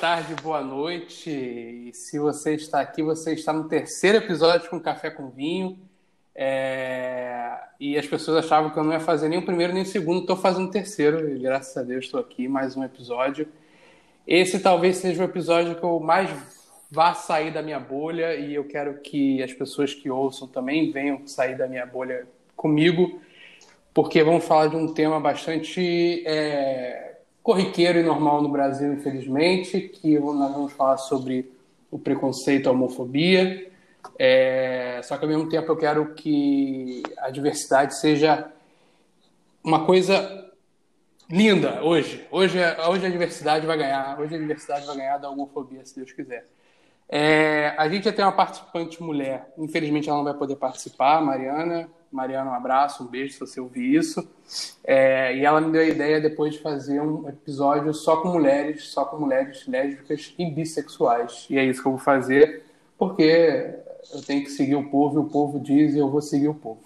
tarde, boa noite. E se você está aqui, você está no terceiro episódio com Café com Vinho. É... E as pessoas achavam que eu não ia fazer nem o primeiro nem o segundo. Estou fazendo o terceiro, e graças a Deus estou aqui, mais um episódio. Esse talvez seja o episódio que eu mais vá sair da minha bolha e eu quero que as pessoas que ouçam também venham sair da minha bolha comigo, porque vamos falar de um tema bastante é, corriqueiro e normal no Brasil, infelizmente, que nós vamos falar sobre o preconceito, a homofobia. É, só que ao mesmo tempo eu quero que a diversidade seja uma coisa linda hoje. Hoje, hoje a diversidade vai ganhar. Hoje a diversidade vai ganhar da homofobia, se Deus quiser. É, a gente já tem uma participante mulher. Infelizmente ela não vai poder participar, Mariana. Mariana, um abraço, um beijo se você ouvir isso. É, e ela me deu a ideia depois de fazer um episódio só com mulheres, só com mulheres lésbicas e bissexuais. E é isso que eu vou fazer, porque eu tenho que seguir o povo e o povo diz e eu vou seguir o povo.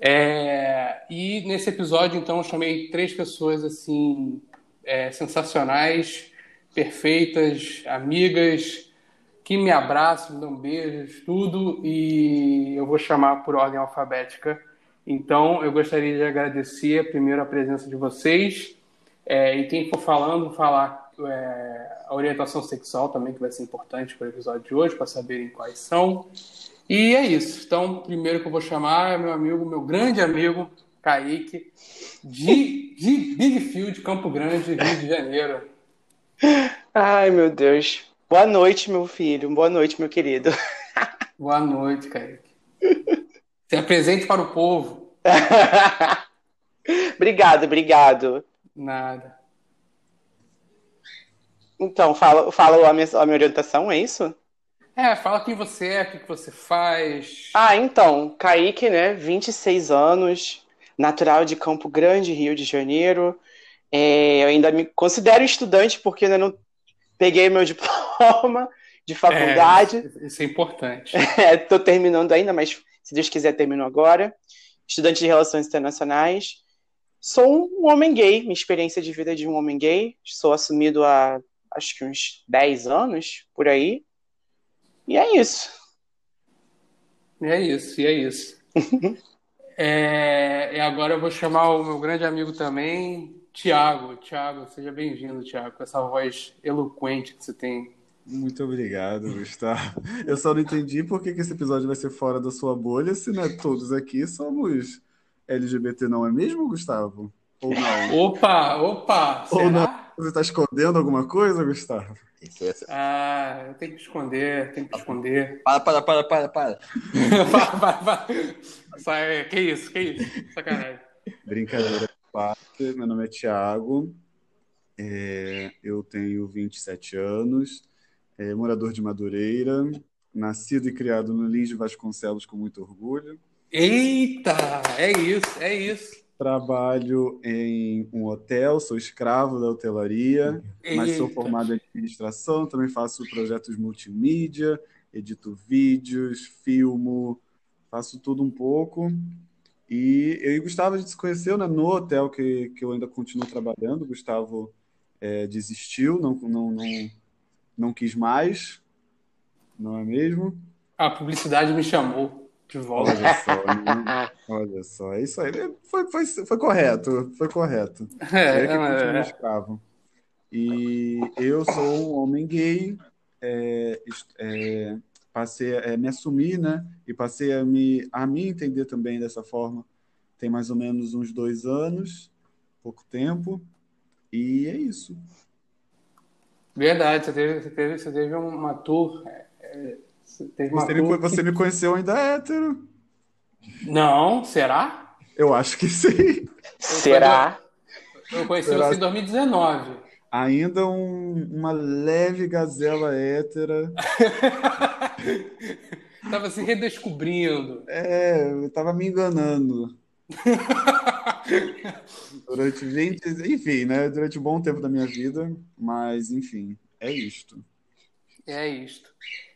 É, e nesse episódio, então, eu chamei três pessoas assim é, sensacionais, perfeitas, amigas, que me abraçam, me dão beijos, tudo, e eu vou chamar por ordem alfabética. Então, eu gostaria de agradecer primeiro a presença de vocês, é, e quem for falando, falar é, a orientação sexual também, que vai ser importante para o episódio de hoje, para saberem quais são. E é isso. Então, primeiro que eu vou chamar é meu amigo, meu grande amigo, Kaique, de, de Big Field, Campo Grande, Rio de Janeiro. Ai, meu Deus. Boa noite, meu filho. Boa noite, meu querido. Boa noite, Kaique. Se apresente para o povo. obrigado, obrigado. Nada. Então, fala, fala a, minha, a minha orientação, é isso? É, fala quem você é, o que você faz. Ah, então, Kaique, né, 26 anos, natural de Campo Grande, Rio de Janeiro. É, eu ainda me considero estudante porque ainda não peguei meu diploma de faculdade. É, isso é importante. Estou terminando ainda, mas se Deus quiser, termino agora. Estudante de Relações Internacionais. Sou um homem gay, minha experiência de vida é de um homem gay. Sou assumido há acho que uns 10 anos, por aí. E é isso. E é isso, e é isso. é, e agora eu vou chamar o meu grande amigo também, Tiago. Tiago, seja bem-vindo, Tiago, com essa voz eloquente que você tem. Muito obrigado, Gustavo. Eu só não entendi por que, que esse episódio vai ser fora da sua bolha, se não é todos aqui somos LGBT, não é mesmo, Gustavo? Ou não? Opa, opa! Ou será? não? Você está escondendo alguma coisa, Gustavo? Ah, eu tenho que esconder, tenho que esconder. Para, para, para, para, para. para, para, para. Sai, que isso, que isso? Sacanagem. Brincadeira meu nome é Thiago, é, eu tenho 27 anos, é, morador de Madureira, nascido e criado no Lins de Vasconcelos com muito orgulho. Eita, é isso, é isso. Trabalho em um hotel, sou escravo da hotelaria, Eita. mas sou formado em administração, também faço projetos multimídia, edito vídeos, filmo, faço tudo um pouco. E eu e Gustavo a gente se conheceu né, no hotel que, que eu ainda continuo trabalhando. O Gustavo é, desistiu, não, não, não, não quis mais, não é mesmo? A publicidade me chamou de volta. Olha só, né? Olha só, é isso aí. Foi, foi, foi correto, foi correto. É, é que continua é. escravo. E eu sou um homem gay, é, é, passei a é, me assumir, né? E passei a me, a me entender também dessa forma. Tem mais ou menos uns dois anos, pouco tempo, e é isso. Verdade, você teve, você teve, você teve uma tour você, me, você me conheceu ainda hétero. Não, será? Eu acho que sim. Será? Eu conheci será? você em 2019. Ainda um, uma leve gazela hétera. tava se redescobrindo. É, eu tava me enganando. durante 20, enfim, né? Durante um bom tempo da minha vida, mas enfim, é isto. É isto.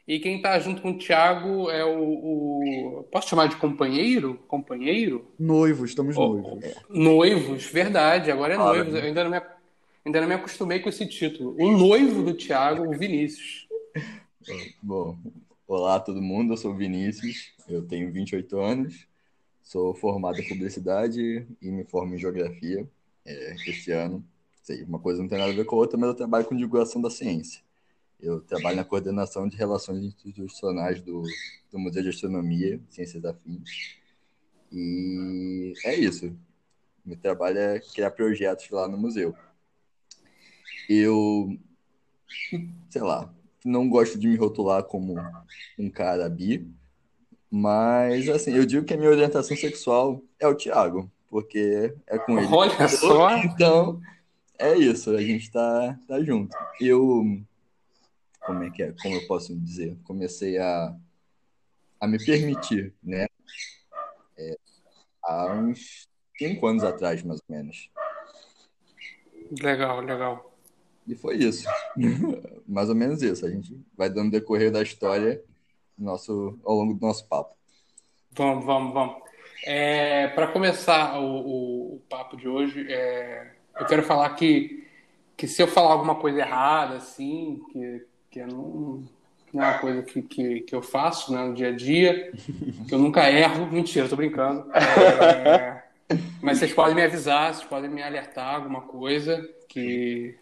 E quem está junto com o Thiago é o, o, Posso chamar de companheiro? Companheiro? Noivos, estamos oh, noivos. Noivos, verdade, agora é noivos. Eu ainda não me, Ainda não me acostumei com esse título. O noivo do Thiago, o Vinícius. Bom, olá todo mundo, eu sou o Vinícius, eu tenho 28 anos, sou formado em publicidade e me formo em geografia é, este ano. Sei, uma coisa não tem nada a ver com a outra, mas eu trabalho com divulgação da ciência. Eu trabalho na coordenação de relações institucionais do, do Museu de Astronomia, Ciências Afins. E é isso. Meu trabalho é criar projetos lá no museu. Eu, sei lá, não gosto de me rotular como um cara bi, mas assim, eu digo que a minha orientação sexual é o Thiago, porque é com ele. Olha só! Então, é isso, a gente tá, tá junto. Eu, como é que é, como eu posso dizer, comecei a, a me permitir, né? É, há uns cinco anos atrás, mais ou menos. Legal, legal. E foi isso. Mais ou menos isso. A gente vai dando decorrer da história nosso, ao longo do nosso papo. Vamos, vamos, vamos. É, Para começar o, o, o, papo de hoje, é, eu quero falar que, que se eu falar alguma coisa errada, assim, que, que não, não é uma coisa que, que, que eu faço né, no dia a dia, que eu nunca erro. Mentira, tô brincando. É, mas vocês podem me avisar, vocês podem me alertar alguma coisa que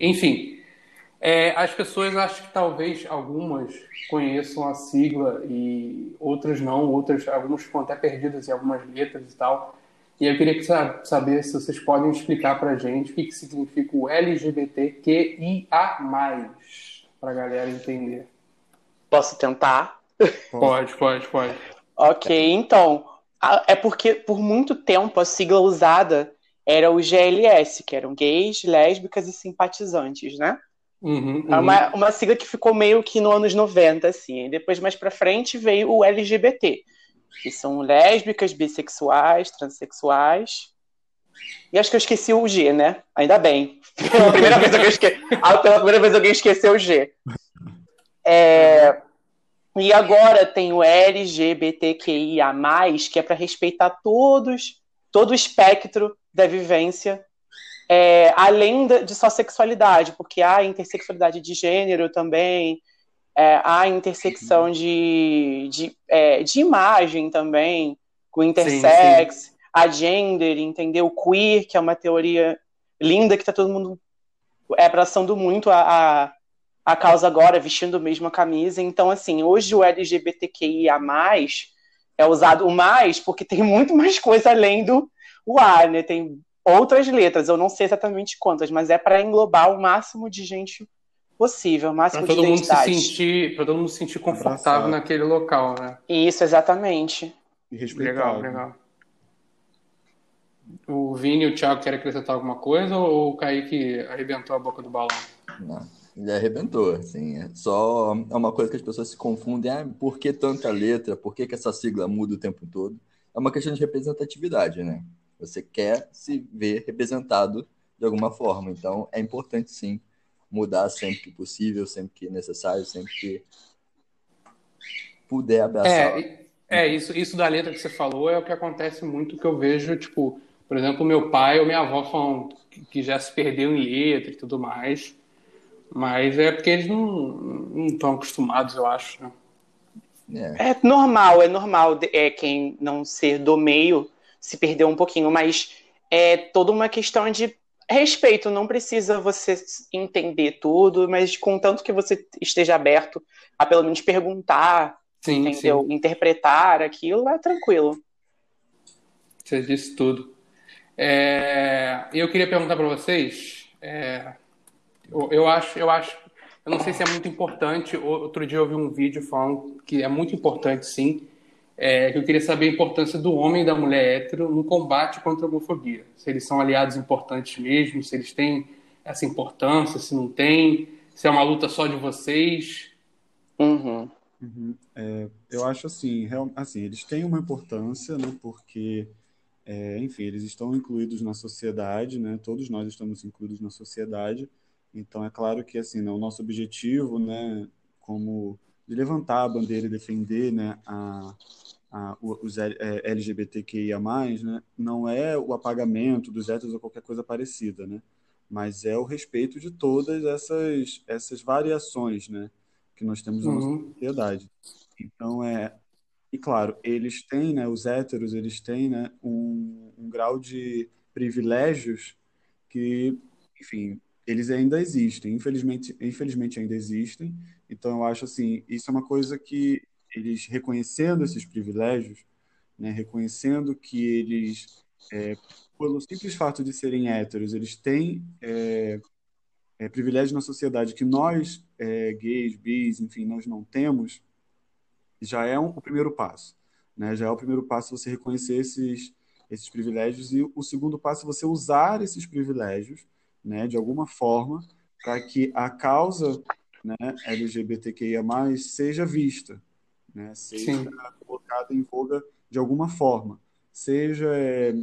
enfim, é, as pessoas acho que talvez algumas conheçam a sigla e outras não, outras algumas ficam até perdidas em algumas letras e tal. E eu queria saber se vocês podem explicar para a gente o que, que significa o LGBTQIA+, para a galera entender. Posso tentar? Pode, pode, pode. Ok, então, é porque por muito tempo a sigla usada era o GLS, que eram gays, lésbicas e simpatizantes, né? Uhum, uhum. Uma, uma sigla que ficou meio que nos anos 90, assim. E depois, mais pra frente, veio o LGBT, que são lésbicas, bissexuais, transexuais. E acho que eu esqueci o G, né? Ainda bem. Pela primeira vez alguém, esque... Ah, pela primeira vez alguém esqueceu o G. É... E agora tem o LGBTQIA, que é para respeitar todos, todo o espectro da vivência, é, além de só sexualidade, porque há intersexualidade de gênero também, é, há intersecção uhum. de, de, é, de imagem também, com intersex, sim, sim. a gender, entendeu? Queer, que é uma teoria linda que está todo mundo é abraçando muito a, a, a, causa agora, vestindo mesmo a camisa. Então, assim, hoje o LGBTQIA+, é usado o mais porque tem muito mais coisa além do, o A, né? Tem outras letras, eu não sei exatamente quantas, mas é para englobar o máximo de gente possível, o máximo pra todo de mundo se sentir, para todo mundo se sentir confortável Abraçado. naquele local, né? Isso, exatamente. Legal, legal. O Vini e o Thiago querem acrescentar alguma coisa ou o Kaique arrebentou a boca do balão? Não, ele arrebentou, assim, é só é uma coisa que as pessoas se confundem, ah, por que tanta letra, por que, que essa sigla muda o tempo todo? É uma questão de representatividade, né? Você quer se ver representado de alguma forma. Então, é importante sim mudar sempre que possível, sempre que necessário, sempre que puder abraçar. É, é isso, isso da letra que você falou é o que acontece muito que eu vejo, tipo, por exemplo, meu pai ou minha avó falam que já se perdeu em letra e tudo mais. Mas é porque eles não estão acostumados, eu acho. Né? É. é. normal, é normal é, quem não ser do meio se perdeu um pouquinho, mas é toda uma questão de respeito. Não precisa você entender tudo, mas contanto que você esteja aberto a pelo menos perguntar, sim, entendeu? Sim. Interpretar aquilo, é tranquilo. Você disse tudo. É, eu queria perguntar para vocês. É, eu, eu, acho, eu acho, eu não sei se é muito importante. Outro dia eu vi um vídeo falando que é muito importante, sim, é, que eu queria saber a importância do homem e da mulher hétero no combate contra a homofobia. Se eles são aliados importantes mesmo, se eles têm essa importância, se não tem, se é uma luta só de vocês. Uhum. Uhum. É, eu acho assim, real, assim, eles têm uma importância, né, porque, é, enfim, eles estão incluídos na sociedade, né, todos nós estamos incluídos na sociedade, então é claro que, assim, né, o nosso objetivo, né, como de levantar a bandeira e defender, né, a, a, os LGBTQIA+, né, não é o apagamento dos héteros ou qualquer coisa parecida, né? mas é o respeito de todas essas, essas variações né, que nós temos na uhum. nossa sociedade. Então, é, e claro, eles têm, né, os héteros, eles têm né, um, um grau de privilégios que, enfim, eles ainda existem, infelizmente, infelizmente ainda existem. Então, eu acho assim, isso é uma coisa que eles reconhecendo esses privilégios, né, reconhecendo que eles, é, pelo simples fato de serem héteros, eles têm é, é, privilégio na sociedade que nós, é, gays, bis, enfim, nós não temos, já é um, o primeiro passo. Né? Já é o primeiro passo você reconhecer esses, esses privilégios e o segundo passo é você usar esses privilégios, né, de alguma forma, para que a causa né, LGBTQIA+, seja vista, né, seja Sim. colocada em voga de alguma forma. Seja, é,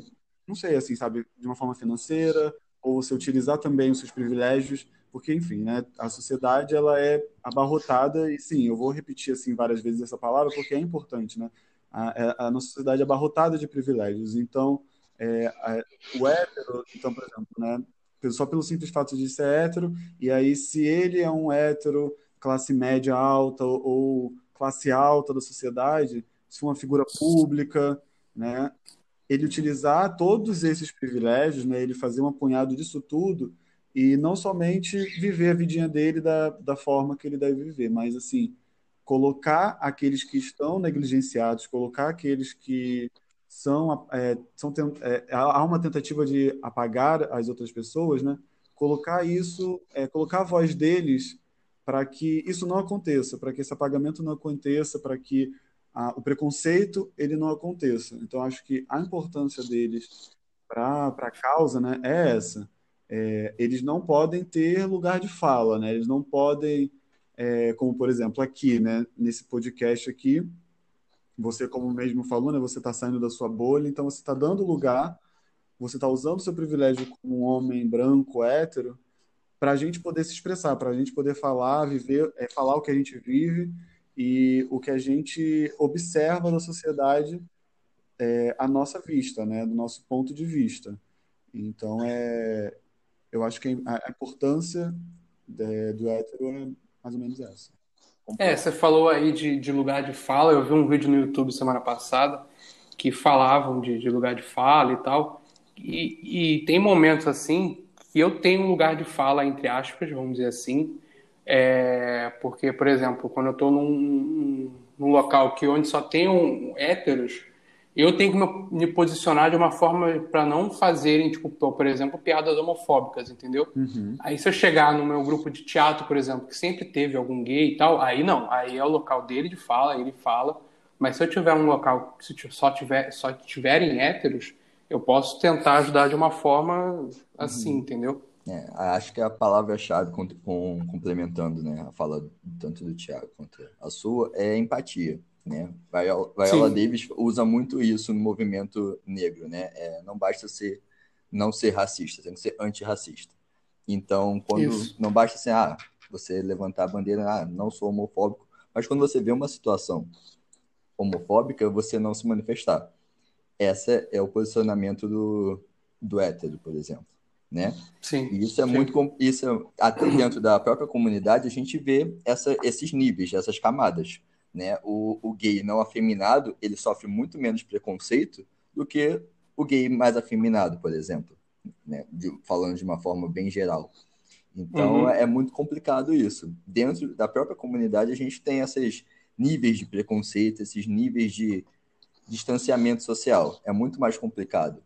não sei, assim, sabe, de uma forma financeira, ou você utilizar também os seus privilégios porque enfim, né, a sociedade ela é abarrotada e sim, eu vou repetir assim várias vezes essa palavra porque é importante, né? A, é, a nossa sociedade é abarrotada de privilégios, então é, a, o hétero, então por exemplo, né, só pelo simples fato de ser hétero e aí se ele é um hétero classe média alta ou, classe alta da sociedade, se uma figura pública, né, ele utilizar todos esses privilégios, né, ele fazer um apunhado disso tudo e não somente viver a vidinha dele da, da forma que ele deve viver, mas assim colocar aqueles que estão negligenciados, colocar aqueles que são, é, são é, há uma tentativa de apagar as outras pessoas, né? Colocar isso, é, colocar a voz deles para que isso não aconteça, para que esse apagamento não aconteça, para que a, o preconceito ele não aconteça. Então acho que a importância deles para a causa, né, é essa é, eles não podem ter lugar de fala, né? Eles não podem, é, como por exemplo aqui, né? Nesse podcast aqui, você como mesmo falou, né? Você está saindo da sua bolha, então você está dando lugar, você está usando o seu privilégio como um homem branco, hétero, para a gente poder se expressar, para a gente poder falar, viver, é, falar o que a gente vive e o que a gente observa da sociedade é, à nossa vista, né? Do nosso ponto de vista. Então é eu acho que a, importância de, do hétero é mais ou menos essa. É, você falou aí de, de lugar de fala. Eu vi um vídeo no YouTube semana passada que falavam de, de lugar de fala e tal. E, e, tem momentos assim que eu tenho um lugar de fala, entre aspas, vamos dizer assim. É, porque, por exemplo, quando eu estou num, num, local que onde só tem um, héteros, eu tenho que me posicionar de uma forma para não fazerem, tipo, por exemplo, piadas homofóbicas, entendeu? Uhum. Aí se eu chegar no meu grupo de teatro, por exemplo, que sempre teve algum gay e tal, aí não, aí é o local dele de fala, ele fala. Mas se eu tiver um local que só tiver só tiverem héteros, eu posso tentar ajudar de uma forma assim, uhum. entendeu? É, acho que a palavra-chave complementando né, a fala tanto do Tiago quanto a sua é empatia. Né? Viola, Viola Davis usa muito isso no movimento negro, né? É, não basta ser não ser racista, tem que ser antirracista. Então, quando isso. não basta assim, ah, você levantar a bandeira, ah, não sou homofóbico, mas quando você vê uma situação homofóbica, você não se manifestar. Esse é o posicionamento do, do hétero, por exemplo. Né? Sim. E isso é sim. muito isso até dentro da própria comunidade a gente vê essa, esses níveis, essas camadas né? O, o gay não afeminado, ele sofre muito menos preconceito do que o gay mais afeminado, por exemplo, né? De, falando de uma forma bem geral. Então uhum. é muito complicado isso. Dentro da própria comunidade a gente tem esses níveis de preconceito, esses níveis de distanciamento social. É muito mais complicado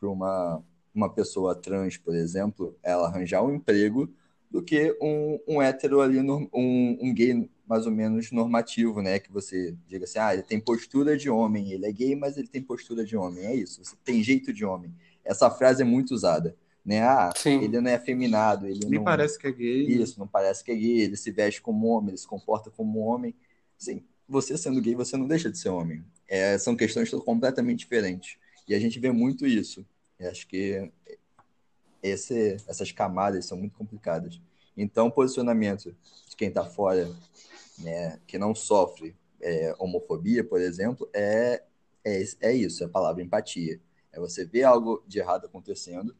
para uma, uma pessoa trans, por exemplo, ela arranjar um emprego do que um, um hétero ali, um, um gay mais ou menos normativo, né? Que você diga assim, ah, ele tem postura de homem, ele é gay, mas ele tem postura de homem. É isso, você tem jeito de homem. Essa frase é muito usada. Né? Ah, Sim. ele não é afeminado, ele Nem não... parece que é gay. Isso, não parece que é gay, ele se veste como homem, ele se comporta como homem. Sim, você sendo gay, você não deixa de ser homem. É, são questões completamente diferentes. E a gente vê muito isso. Eu acho que esse, essas camadas são muito complicadas. Então, o posicionamento de quem está fora né, que não sofre é, homofobia, por exemplo, é, é, é isso, é a palavra empatia. É você ver algo de errado acontecendo,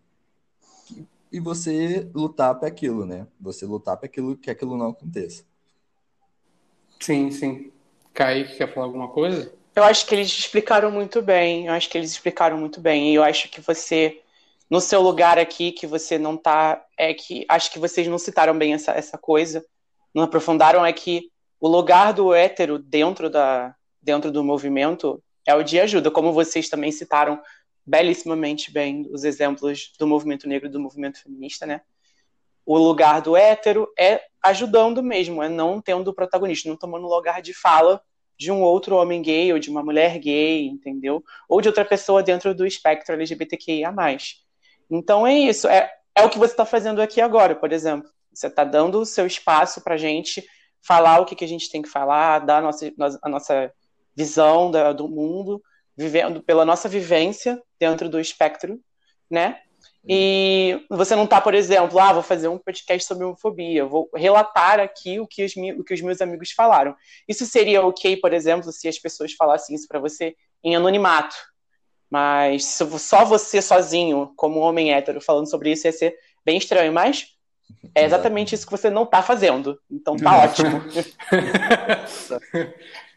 que e você lutar para aquilo, né? Você lutar para aquilo que aquilo não aconteça. Sim, sim. Kaique, quer falar alguma coisa? Eu acho que eles explicaram muito bem. Eu acho que eles explicaram muito bem. E eu acho que você, no seu lugar aqui, que você não tá. É que. Acho que vocês não citaram bem essa, essa coisa. Não aprofundaram, é que o lugar do hétero dentro, da, dentro do movimento é o de ajuda. Como vocês também citaram belíssimamente bem os exemplos do movimento negro e do movimento feminista, né? O lugar do hétero é ajudando mesmo, é não tendo o protagonista, não tomando lugar de fala de um outro homem gay ou de uma mulher gay, entendeu? Ou de outra pessoa dentro do espectro LGBTQIA+. Então é isso, é, é o que você está fazendo aqui agora, por exemplo. Você está dando o seu espaço para gente falar o que, que a gente tem que falar, dar a nossa, a nossa visão da, do mundo, vivendo pela nossa vivência dentro do espectro, né? E você não está, por exemplo, ah, vou fazer um podcast sobre homofobia, vou relatar aqui o que, os, o que os meus amigos falaram. Isso seria ok, por exemplo, se as pessoas falassem isso para você em anonimato. Mas só você sozinho, como homem hétero, falando sobre isso, ia ser bem estranho. Mas é exatamente isso que você não está fazendo. Então tá ótimo.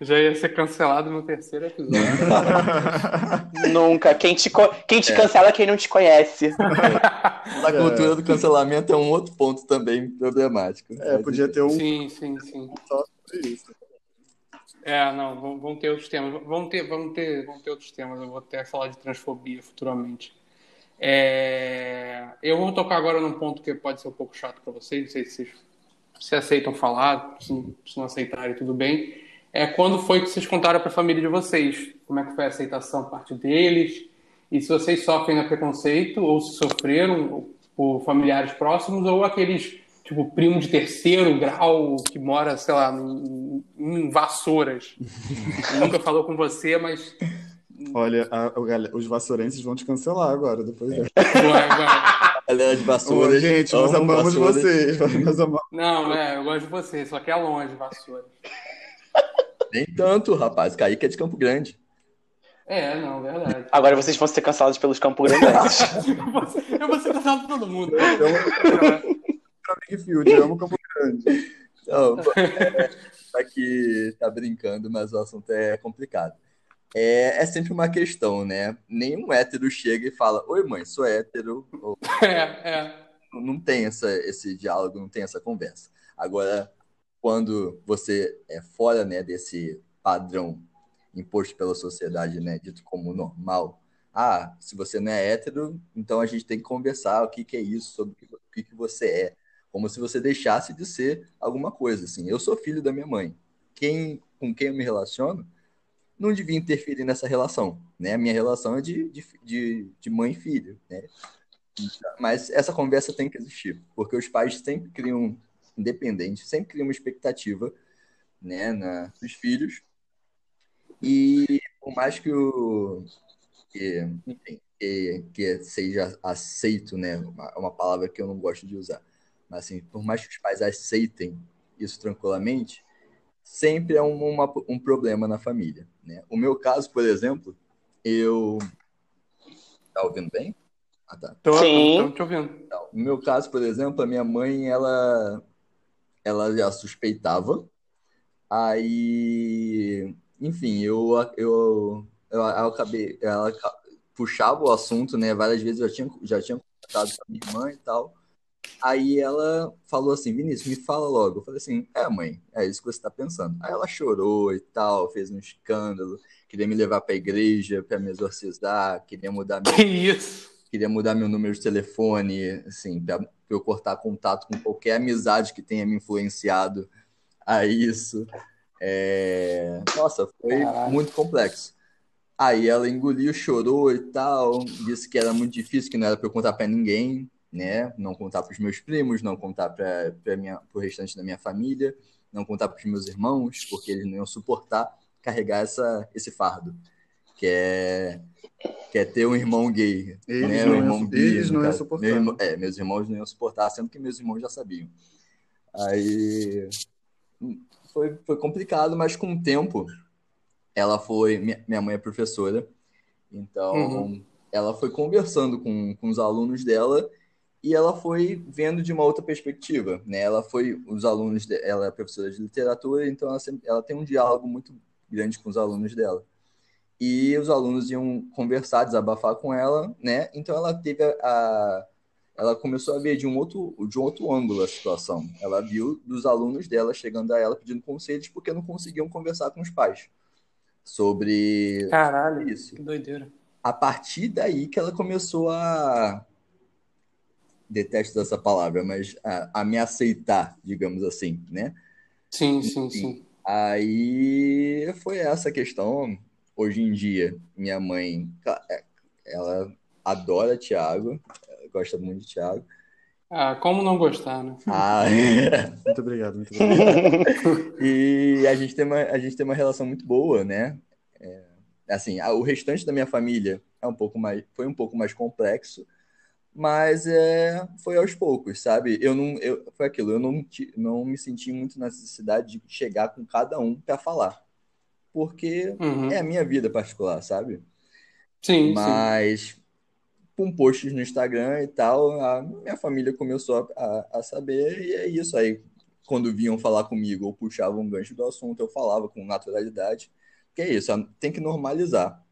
Já ia ser cancelado no terceiro episódio. Nunca. Quem te, quem te é. cancela é quem não te conhece. A cultura é. do cancelamento é um outro ponto também problemático. É, podia ter um. Sim, sim, sim. Só isso. É, não, vão, vão ter outros temas. Vão ter, vão, ter, vão ter outros temas. Eu vou até falar de transfobia futuramente. É... Eu vou tocar agora num ponto que pode ser um pouco chato para vocês, não sei se vocês se aceitam falar, se, se não aceitarem, tudo bem. É quando foi que vocês contaram para a família de vocês? Como é que foi a aceitação por parte deles? E se vocês sofrem no preconceito ou se sofreram por familiares próximos ou aqueles tipo primo de terceiro grau que mora, sei lá, em, em vassouras. Nunca falou com você, mas Olha, a, a, os vassourenses vão te cancelar agora, depois dessa. Galera de vassoura. gente, nós amamos vocês. Nós amamos. Não, é, eu gosto de vocês, só que é longe, vassoura. Nem tanto, rapaz. Kaique é de Campo Grande. É, não, verdade. Agora vocês vão ser cancelados pelos Campo Grandes. eu vou ser cancelado por todo mundo. Eu amo Big Field, eu amo Campo Grande. Não, é, tá aqui tá brincando, mas o assunto é complicado é, é sempre uma questão, né? Nenhum hétero chega e fala, oi mãe, sou hétero. Ou... É, é. Não tem essa, esse diálogo, não tem essa conversa. Agora, quando você é fora né, desse padrão imposto pela sociedade, né, dito como normal, ah, se você não é hétero, então a gente tem que conversar o que, que é isso, sobre o que, que você é. Como se você deixasse de ser alguma coisa. Assim, eu sou filho da minha mãe. Quem, com quem eu me relaciono não devia interferir nessa relação, né? A minha relação é de, de, de mãe e filho, né? Mas essa conversa tem que existir, porque os pais sempre criam, independente, sempre criam uma expectativa, né, na, nos filhos, e por mais que o que, enfim, que, que seja aceito, né, uma, uma palavra que eu não gosto de usar, mas assim, por mais que os pais aceitem isso tranquilamente, sempre é um, uma, um problema na família. Né? O meu caso, por exemplo, eu. Tá ouvindo bem? Ah, tá. Tô, Sim. Tô, te ouvindo. Então, no meu caso, por exemplo, a minha mãe, ela, ela já suspeitava. Aí, enfim, eu, eu, eu, eu acabei. Ela puxava o assunto, né? Várias vezes eu já tinha, já tinha contato com a minha irmã e tal. Aí ela falou assim, Vinícius, me fala logo. Eu falei assim, é mãe, é isso que você está pensando. Aí ela chorou e tal, fez um escândalo, queria me levar para a igreja para me exorcizar, queria mudar meu... Que isso? Queria mudar meu número de telefone, assim, para eu cortar contato com qualquer amizade que tenha me influenciado a isso. É... Nossa, foi Caraca. muito complexo. Aí ela engoliu, chorou e tal, disse que era muito difícil, que não era para eu contar para ninguém né? Não contar para os meus primos, não contar para o restante da minha família, não contar para os meus irmãos, porque eles não iam suportar carregar essa, esse fardo, que é, que é ter um irmão gay. Eles né? não, um irmão gay, eles não iam suportar. Meu, é, meus irmãos não iam suportar, sendo que meus irmãos já sabiam. Aí foi, foi complicado, mas com o tempo, ela foi. Minha, minha mãe é professora, então uhum. ela foi conversando com, com os alunos dela e ela foi vendo de uma outra perspectiva, né? Ela foi os alunos, de, ela é professora de literatura, então ela, sempre, ela tem um diálogo muito grande com os alunos dela. E os alunos iam conversar, desabafar com ela, né? Então ela teve a, a ela começou a ver de um outro de um outro ângulo a situação. Ela viu dos alunos dela chegando a ela pedindo conselhos porque não conseguiam conversar com os pais sobre Caralho, isso. que doideira. A partir daí que ela começou a detesto essa palavra, mas a, a me aceitar, digamos assim, né? Sim, sim, sim. Aí foi essa questão. Hoje em dia, minha mãe, é, ela adora Thiago, gosta muito de Thiago. Ah, como não gostar, né? Ah, Muito obrigado, muito obrigado. e a gente tem uma, a gente tem uma relação muito boa, né? É, assim, a- o restante da minha família é um pouco mais, foi um pouco mais complexo, mas é, foi aos poucos, sabe? Eu não, eu, foi aquilo, eu não, não me senti muito na necessidade de chegar com cada um para falar, porque Uhum. é a minha vida particular, sabe? Sim, sim. Mas com posts no Instagram e tal, a minha família começou a, a, a saber, e é isso aí. Quando vinham falar comigo ou puxavam um gancho do assunto, eu falava com naturalidade. Que é isso, tem que normalizar.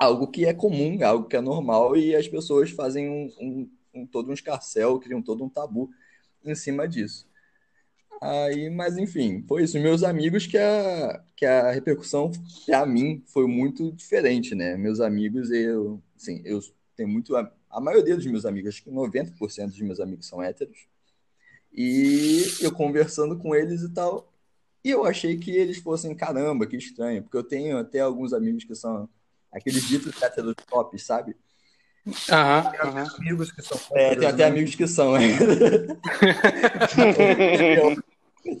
Algo que é comum, algo que é normal, e as pessoas fazem um, um, um todo um escarcel, criam todo um tabu em cima disso. Aí, mas enfim, foi isso. Meus amigos que a, que a repercussão para mim foi muito diferente, né? Meus amigos, eu, assim, eu tenho muito. A, a maioria dos meus amigos, acho que 90% dos meus amigos são héteros. E eu conversando com eles e tal, e eu achei que eles fossem, caramba, que estranho, porque eu tenho até alguns amigos que são aqueles ditos héteros top, sabe? Aham, aham. Amigos que são É, tem até amigos que são. é.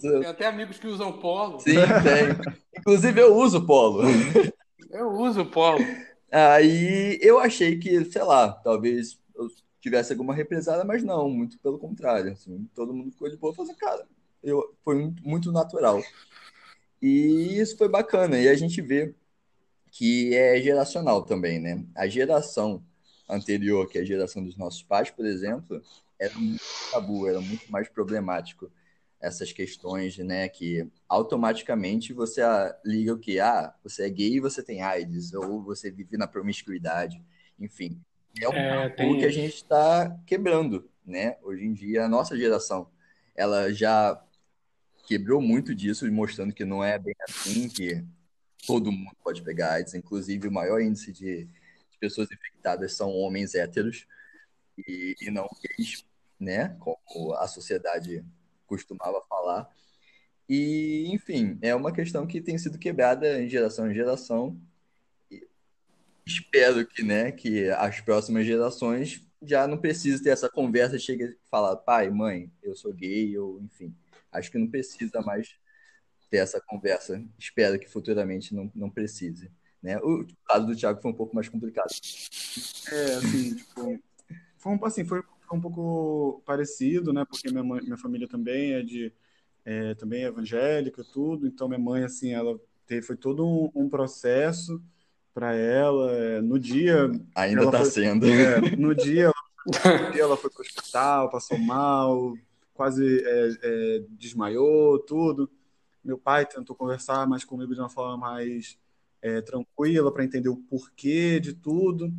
Tem até amigos que usam polo. Sim, tem. Inclusive eu uso polo. Eu uso polo. Aí eu achei que, sei lá, talvez eu tivesse alguma represália, mas não, muito pelo contrário. assim, todo mundo ficou de boa, falando, cara, eu, foi muito natural. E isso foi bacana. E a gente vê que é geracional também, né? A geração anterior, que é a geração dos nossos pais, por exemplo, era muito tabu, era muito mais problemático essas questões, né? Que automaticamente você ah, liga o que? Ah, você é gay e você tem AIDS, ou você vive na promiscuidade, enfim. É um É, tabu que a gente está quebrando, né? Hoje em dia, a nossa geração, ela já quebrou muito disso, mostrando que não é bem assim, que todo mundo pode pegar AIDS, inclusive o maior índice de, de pessoas infectadas são homens héteros e, e não gays, né? Como a sociedade costumava falar. E, enfim, é uma questão que tem sido quebrada em geração em geração. E espero que, né, que as próximas gerações já não precisem ter essa conversa, chega e falar, pai, mãe, eu sou gay, ou enfim. Acho que não precisa mais ter essa conversa. Espero que futuramente não, não precise. Né? O caso do Thiago foi um pouco mais complicado. É, assim, tipo, foi um, assim, foi, foi um pouco parecido, né? Porque minha mãe, minha família também é de, é, também é evangélica, tudo. Então minha mãe, assim, ela teve, foi todo um, um processo para ela. é, No dia, Ainda está sendo. é, no dia, no dia ela foi para o hospital, passou mal, quase é, é, desmaiou, tudo. Meu pai tentou conversar mais comigo de uma forma mais é, tranquila para entender o porquê de tudo.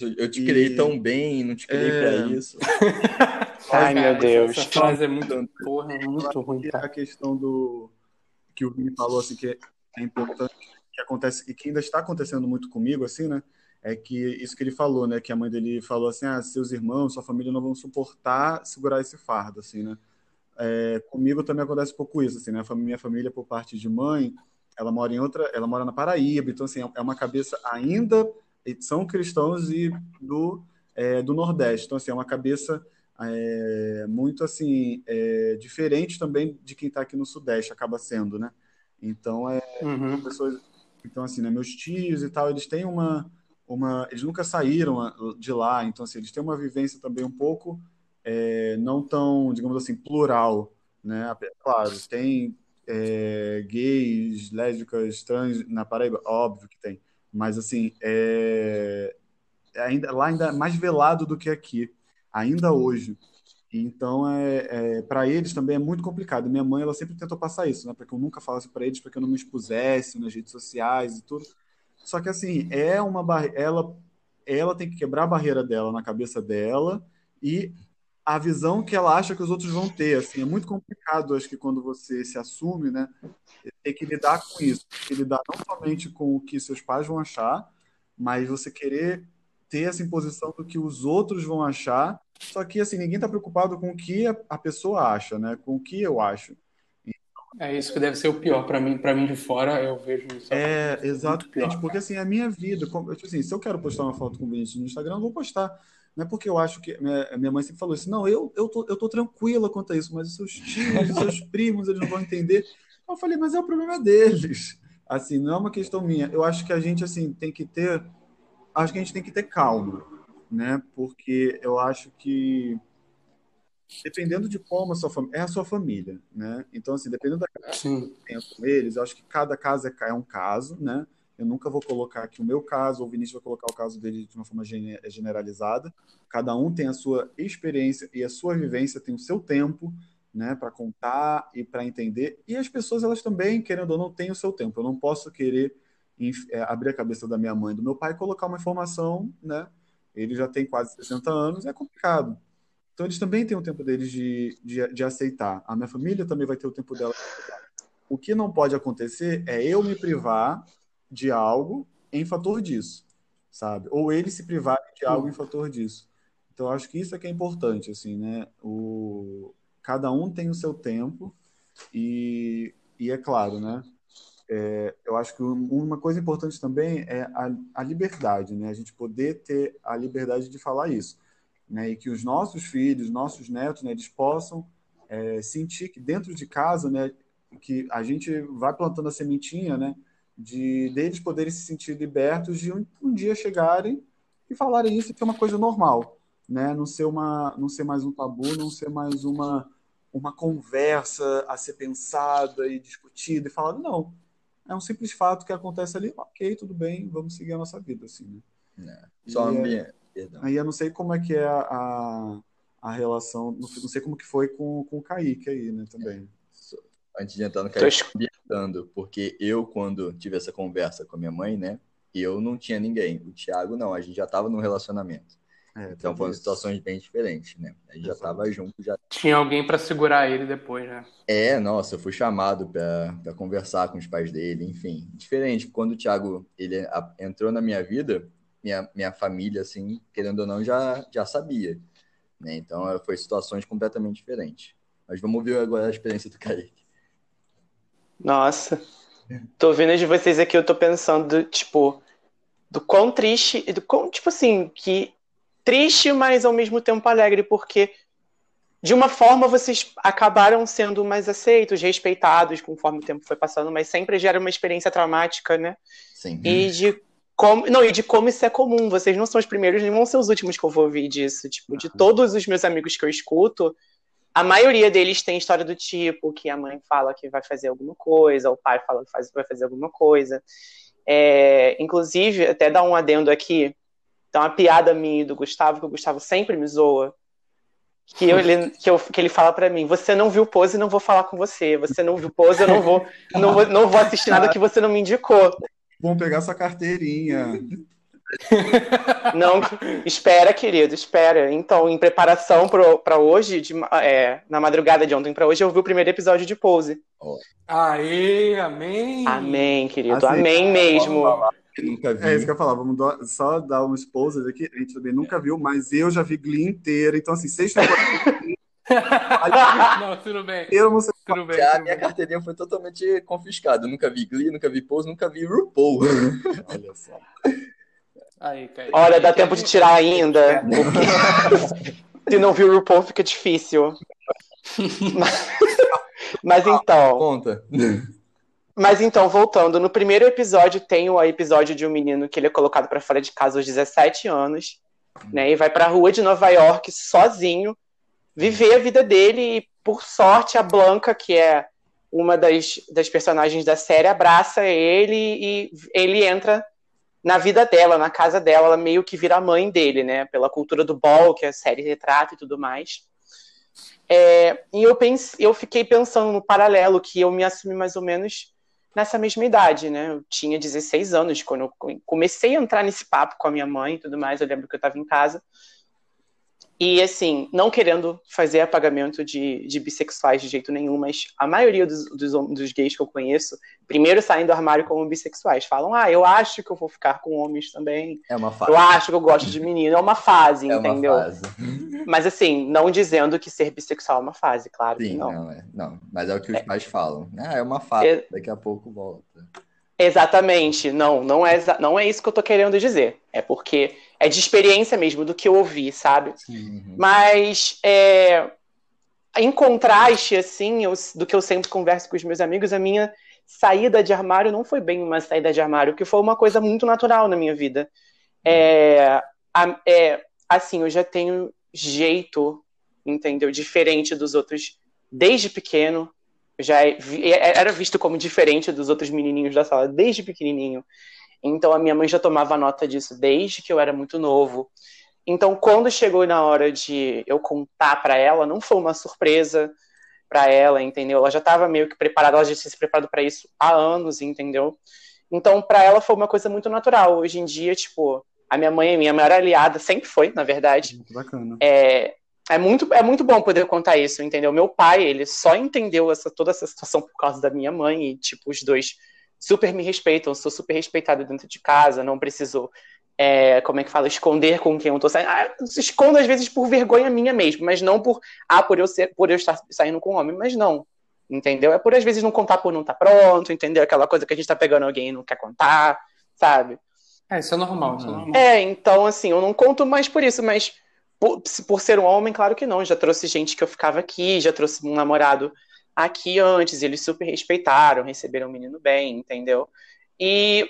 Eu te E- criei tão bem, não te criei É. para isso. Ai, meu Cara, Deus. Essa frase é muito, porra, é muito ruim, E cara. a questão do que o Vini falou assim que é importante que acontece e que ainda está acontecendo muito comigo assim, né? É que isso que ele falou, né? Que a mãe dele falou assim, ah, seus irmãos, sua família não vão suportar segurar esse fardo, assim, né? É, comigo também acontece um pouco isso, assim, né? Minha família por parte de mãe, ela mora em outra, ela mora na Paraíba, então assim é uma cabeça ainda são cristãos e do é, do Nordeste, então assim é uma cabeça é, muito assim é, diferente também de quem está aqui no Sudeste acaba sendo, né? Então é Uhum. pessoas, então assim, né, meus tios e tal, eles têm uma uma, eles nunca saíram ah, de lá, então assim, eles têm uma vivência também um pouco é, não tão, digamos assim, plural, né? Claro, tem é, gays, lésbicas, trans na Paraíba, óbvio que tem, mas assim, é, ainda lá ainda é mais velado do que aqui. ainda hoje. Então, é, é para eles também é muito complicado. Minha mãe, ela sempre tentou passar isso, né? Para que eu nunca falasse para eles, para que eu não me expusesse nas redes sociais e tudo. Só que, assim, é uma barreira. Ela, ela tem que quebrar a barreira dela na cabeça dela e a visão que ela acha que os outros vão ter. Assim, é muito complicado, acho que quando você se assume, né? Ter que lidar com isso. Ter que lidar não somente com o que seus pais vão achar, mas você querer ter essa imposição do que os outros vão achar só que assim, ninguém está preocupado com o que a, pessoa acha, né? Com o que eu acho. É isso que deve ser o pior para mim, para mim de fora, eu vejo isso. É, exatamente, porque assim, a minha vida, tipo assim, se eu quero postar uma foto com o Vinícius no Instagram, eu vou postar. Não é porque eu acho que minha, minha mãe sempre falou isso, não, eu eu tô, eu tô tranquila quanto a isso, mas os seus tios, os seus primos, eles não vão entender. Eu falei, mas é o problema deles. Assim, não é uma questão minha. Eu acho que a gente assim tem que ter acho que a gente tem que ter calma né? Porque eu acho que dependendo de como a sua família é a sua família, né? Então assim, dependendo da casa que tem com eles, eu acho que cada caso é, é um caso, né? Eu nunca vou colocar aqui o meu caso, ou o Vinícius vai colocar o caso dele de uma forma generalizada. Cada um tem a sua experiência e a sua vivência tem o seu tempo, né, para contar e para entender. E as pessoas, elas também, querendo ou não, têm o seu tempo. Eu não posso querer é, abrir a cabeça da minha mãe, do meu pai, e colocar uma informação, né, ele já tem quase 60 anos, é complicado. Então, eles também têm o tempo deles de, de, de aceitar. A minha família também vai ter o tempo dela. O que não pode acontecer é eu me privar de algo em fator disso, sabe? Ou eles se privarem de algo em fator disso. Então, acho que isso é que é importante, assim, né? O... Cada um tem o seu tempo e, e é claro, né? é, eu acho que uma coisa importante também é a, a, liberdade, né? A gente poder ter a liberdade de falar isso, né? E que os nossos filhos, nossos netos, né, eles possam é, sentir que dentro de casa, né, que a gente vai plantando a sementinha, né, de deles poderem se sentir libertos de um, um dia chegarem e falarem isso que é uma coisa normal, né? Não ser uma, não ser mais um tabu, não ser mais uma uma conversa a ser pensada e discutida e falada, não é um simples fato que acontece ali, ok, tudo bem, vamos seguir a nossa vida, assim, né? É. Só ambiente. É, aí eu não sei como é que é a, a relação, não sei como que foi com, com o Kaique aí, né, também. É. Antes de entrar no Kaique, ambientando, porque eu, quando tive essa conversa com a minha mãe, né, eu não tinha ninguém. O Thiago não, a gente já estava num relacionamento. É, então foram situações bem diferentes, né? A gente já estava junto, já. Tinha alguém para segurar ele depois, né? É, nossa, eu fui chamado para conversar com os pais dele, enfim. Diferente, quando o Thiago ele entrou na minha vida, minha, minha família, assim, querendo ou não, já, já sabia. Né? Então foi situações completamente diferentes. Mas vamos ver agora a experiência do Kaique. Nossa, tô ouvindo de vocês aqui, eu tô pensando, tipo, do quão triste, do quão, tipo assim, que triste, mas ao mesmo tempo alegre, porque de uma forma vocês acabaram sendo mais aceitos, respeitados conforme o tempo foi passando, mas sempre gera uma experiência traumática, né? Sim. E de como, não, e de como isso é comum. Vocês não são os primeiros, nem vão ser os últimos que eu vou ouvir disso. Tipo, de todos os meus amigos que eu escuto, a maioria deles tem história do tipo que a mãe fala que vai fazer alguma coisa, o pai fala que vai fazer alguma coisa. É, inclusive, até dar um adendo aqui, então, a piada minha do Gustavo, que o Gustavo sempre me zoa, que, eu, ele, que, eu, que ele fala para mim: você não viu pose, não vou falar com você. Você não viu pose, eu não vou, não vou, não vou assistir nada que você não me indicou. Vamos pegar sua carteirinha. Não, espera, querido, espera. Então, em preparação para hoje, de, é, na madrugada de ontem para hoje, eu vi o primeiro episódio de Pose. Aê, amém! Amém, querido, assim, amém mesmo nunca vi. É isso que eu ia falar, vamos dar, só dar um exposed aqui. A gente também nunca viu, mas eu já vi Glee inteira. Então, assim, seis temporadas. não, tudo bem. Eu não sei. Tudo bem, a minha bem. carteirinha foi totalmente confiscada. Eu nunca vi Glee, nunca vi Pose, nunca vi RuPaul. Olha só. Aí, Olha, dá tempo de tirar ainda. Porque... Se não viu o RuPaul, fica difícil. mas, mas então. Conta. Mas então, voltando, no primeiro episódio tem o episódio de um menino que ele é colocado para fora de casa aos 17 anos, né? E vai para a rua de Nova York sozinho, viver a vida dele e, por sorte, a Blanca, que é uma das, das personagens da série, abraça ele e ele entra na vida dela, na casa dela, ela meio que vira a mãe dele, né? Pela cultura do ball, que a série retrata e tudo mais. É, e eu, pense, eu fiquei pensando no paralelo, que eu me assumi mais ou menos nessa mesma idade, né? Eu tinha 16 anos quando eu comecei a entrar nesse papo com a minha mãe e tudo mais. Eu lembro que eu estava em casa. E, assim, não querendo fazer apagamento de, de bissexuais de jeito nenhum, mas a maioria dos, dos, dos, gays que eu conheço, primeiro saem do armário como bissexuais. Falam, ah, eu acho que eu vou ficar com homens também. É uma fase. Eu acho que eu gosto de menino. É uma fase, é entendeu? Uma fase. Mas, assim, não dizendo que ser bissexual é uma fase, claro Sim, que não. Não, é, não, mas é o que os é. pais falam. Ah, é uma fase, é... daqui a pouco volta. Exatamente. Não, não é, não é isso que eu tô querendo dizer. É porque é de experiência mesmo, do que eu ouvi, sabe? Uhum. Mas é, em contraste, assim, eu, do que eu sempre converso com os meus amigos, a minha saída de armário não foi bem uma saída de armário, que foi uma coisa muito natural na minha vida. É, é, assim, eu já tenho jeito, entendeu? Diferente dos outros desde pequeno já é é, era visto como diferente dos outros menininhos da sala desde pequenininho. Então a minha mãe já tomava nota disso desde que eu era muito novo. Então quando chegou na hora de eu contar para ela, não foi uma surpresa para ela, entendeu? Ela já estava meio que preparada, ela já tinha se preparado para isso há anos, entendeu? Então para ela foi uma coisa muito natural. Hoje em dia, tipo, a minha mãe é minha maior aliada, sempre foi, na verdade. Muito bacana. É, é muito, é muito bom poder contar isso, entendeu? Meu pai, ele só entendeu essa, toda essa situação por causa da minha mãe, e, tipo, os dois super me respeitam, sou super respeitado dentro de casa, não preciso, é, como é que fala, esconder com quem eu tô saindo. Ah, escondo às vezes por vergonha minha mesmo, mas não por, ah, por eu, ser, por eu estar saindo com um homem, mas não, entendeu? É por às vezes não contar por não estar tá pronto, entendeu? Aquela coisa que a gente tá pegando alguém e não quer contar, sabe? É, isso é normal, isso é normal. É, então, assim, eu não conto mais por isso, mas por, por ser um homem, claro que não. Já trouxe gente que eu ficava aqui, já trouxe um namorado aqui antes, eles super respeitaram, receberam o menino bem, entendeu? E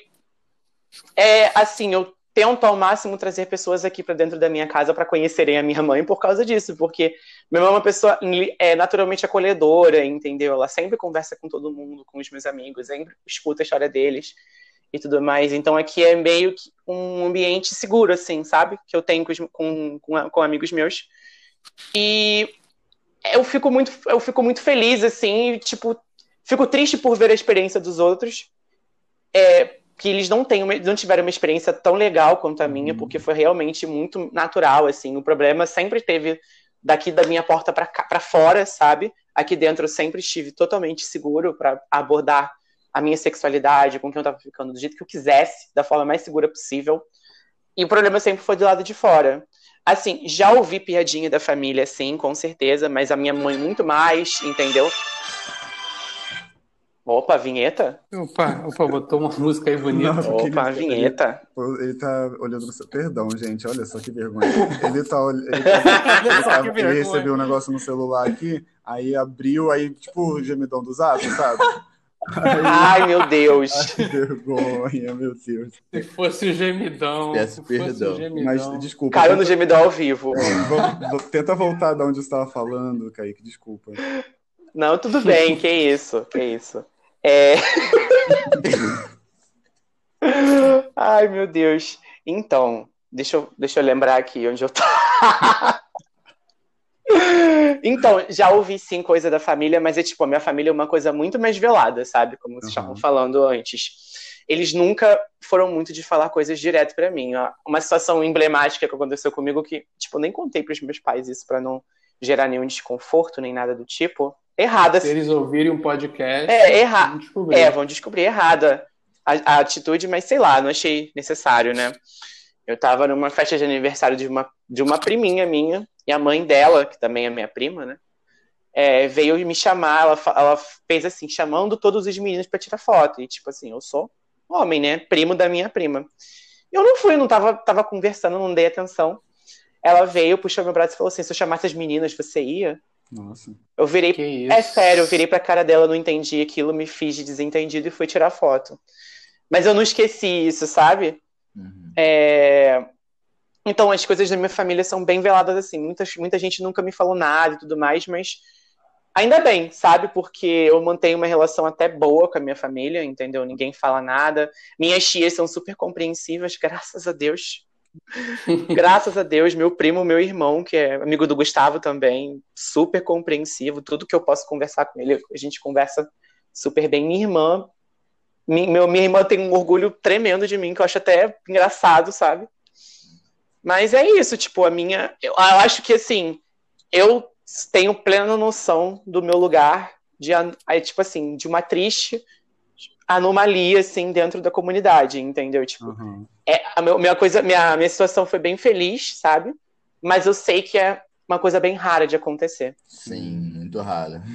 é assim, eu tento ao máximo trazer pessoas aqui para dentro da minha casa para conhecerem a minha mãe por causa disso, porque minha mãe é uma pessoa é naturalmente acolhedora, entendeu? Ela sempre conversa com todo mundo, com os meus amigos, sempre escuta a história deles e tudo mais. Então aqui é meio que um ambiente seguro, assim, sabe? Que eu tenho com, com, com amigos meus. E eu fico muito, eu fico muito feliz, assim, e, tipo, fico triste por ver a experiência dos outros. É, que eles não, têm uma, não tiveram uma experiência tão legal quanto a minha, uhum. porque foi realmente muito natural, assim. O problema sempre teve daqui da minha porta para fora, sabe? Aqui dentro eu sempre estive totalmente seguro para abordar a minha sexualidade, com quem eu tava ficando, do jeito que eu quisesse, da forma mais segura possível. E o problema sempre foi do lado de fora. Assim, já ouvi piadinha da família, sim, com certeza, mas a minha mãe muito mais, entendeu? Opa, vinheta? Opa, opa, botou uma música aí bonita. Não, opa, ele, vinheta. Ele, ele tá olhando no seu. Perdão, gente, olha só que vergonha. Ele tá. Ele, tá, ele, tá, ele recebeu um negócio no celular aqui, aí abriu, aí, tipo o gemidão do zap, sabe? Ai, meu Deus. Que vergonha, meu Deus. Se fosse o gemidão. Peço perdão. Gemidão. Mas desculpa. Caiu no gemidão ao vivo. É, tenta voltar de onde você estava falando, Kaique, desculpa. Não, tudo bem, que isso, que isso. É... Ai, meu Deus. Então, deixa eu, deixa eu lembrar aqui onde eu tô. Então, já ouvi sim coisa da família, mas é tipo, a minha família é uma coisa muito mais velada, sabe? Como vocês uhum. estavam falando antes. Eles nunca foram muito de falar coisas direto para mim. Uma situação emblemática que aconteceu comigo que, tipo, nem contei pros meus pais isso para não gerar nenhum desconforto, nem nada do tipo. Errada. Se eles ouvirem um podcast, é, erra... vão descobrir. É, vão descobrir errada a, a atitude, mas sei lá, não achei necessário, né? Eu tava numa festa de aniversário de uma, de uma priminha minha, e a mãe dela, que também é minha prima, né? É, veio me chamar, ela, ela fez assim, chamando todos os meninos para tirar foto. E tipo assim, eu sou homem, né? Primo da minha prima. Eu não fui, não tava, tava conversando, não dei atenção. Ela veio, puxou meu braço e falou assim: se eu chamasse as meninas, você ia? Nossa. Eu virei. É sério, eu virei pra cara dela, não entendi aquilo, me fiz de desentendido e fui tirar foto. Mas eu não esqueci isso, sabe? Uhum. É... Então, as coisas da minha família são bem veladas assim. Muita, muita gente nunca me falou nada e tudo mais, mas ainda bem, sabe? Porque eu mantenho uma relação até boa com a minha família, entendeu? Ninguém fala nada. Minhas tias são super compreensivas, graças a Deus. graças a Deus, meu primo, meu irmão, que é amigo do Gustavo também, super compreensivo. Tudo que eu posso conversar com ele, a gente conversa super bem. Minha irmã, minha, minha irmã tem um orgulho tremendo de mim, que eu acho até engraçado, sabe? Mas é isso, tipo, a minha. Eu, eu acho que assim, eu tenho plena noção do meu lugar de, tipo assim, de uma triste anomalia, assim, dentro da comunidade, entendeu? Tipo, uhum. é, a minha, coisa, minha, minha situação foi bem feliz, sabe? Mas eu sei que é uma coisa bem rara de acontecer. Sim, muito rara.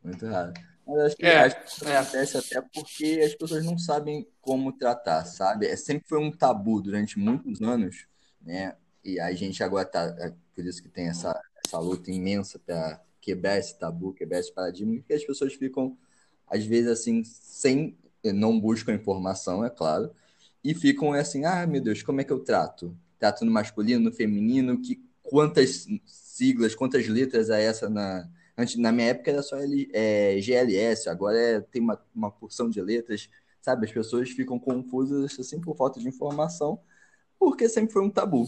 Muito rara. Mas acho que, é, acho que é. acontece até porque as pessoas não sabem como tratar, sabe? É, sempre foi um tabu durante muitos anos, né? E a gente agora tá, é por isso que tem essa, essa luta imensa para quebrar esse tabu, quebrar esse paradigma, porque as pessoas ficam, às vezes, assim, sem, não buscam informação, é claro, e ficam assim, ah, meu Deus, como é que eu trato? Trato no masculino, no feminino, que, quantas siglas, quantas letras é essa na... Antes, na minha época era só L, é, GLS, agora é, tem uma, uma porção de letras, sabe? As pessoas ficam confusas, assim, por falta de informação, porque sempre foi um tabu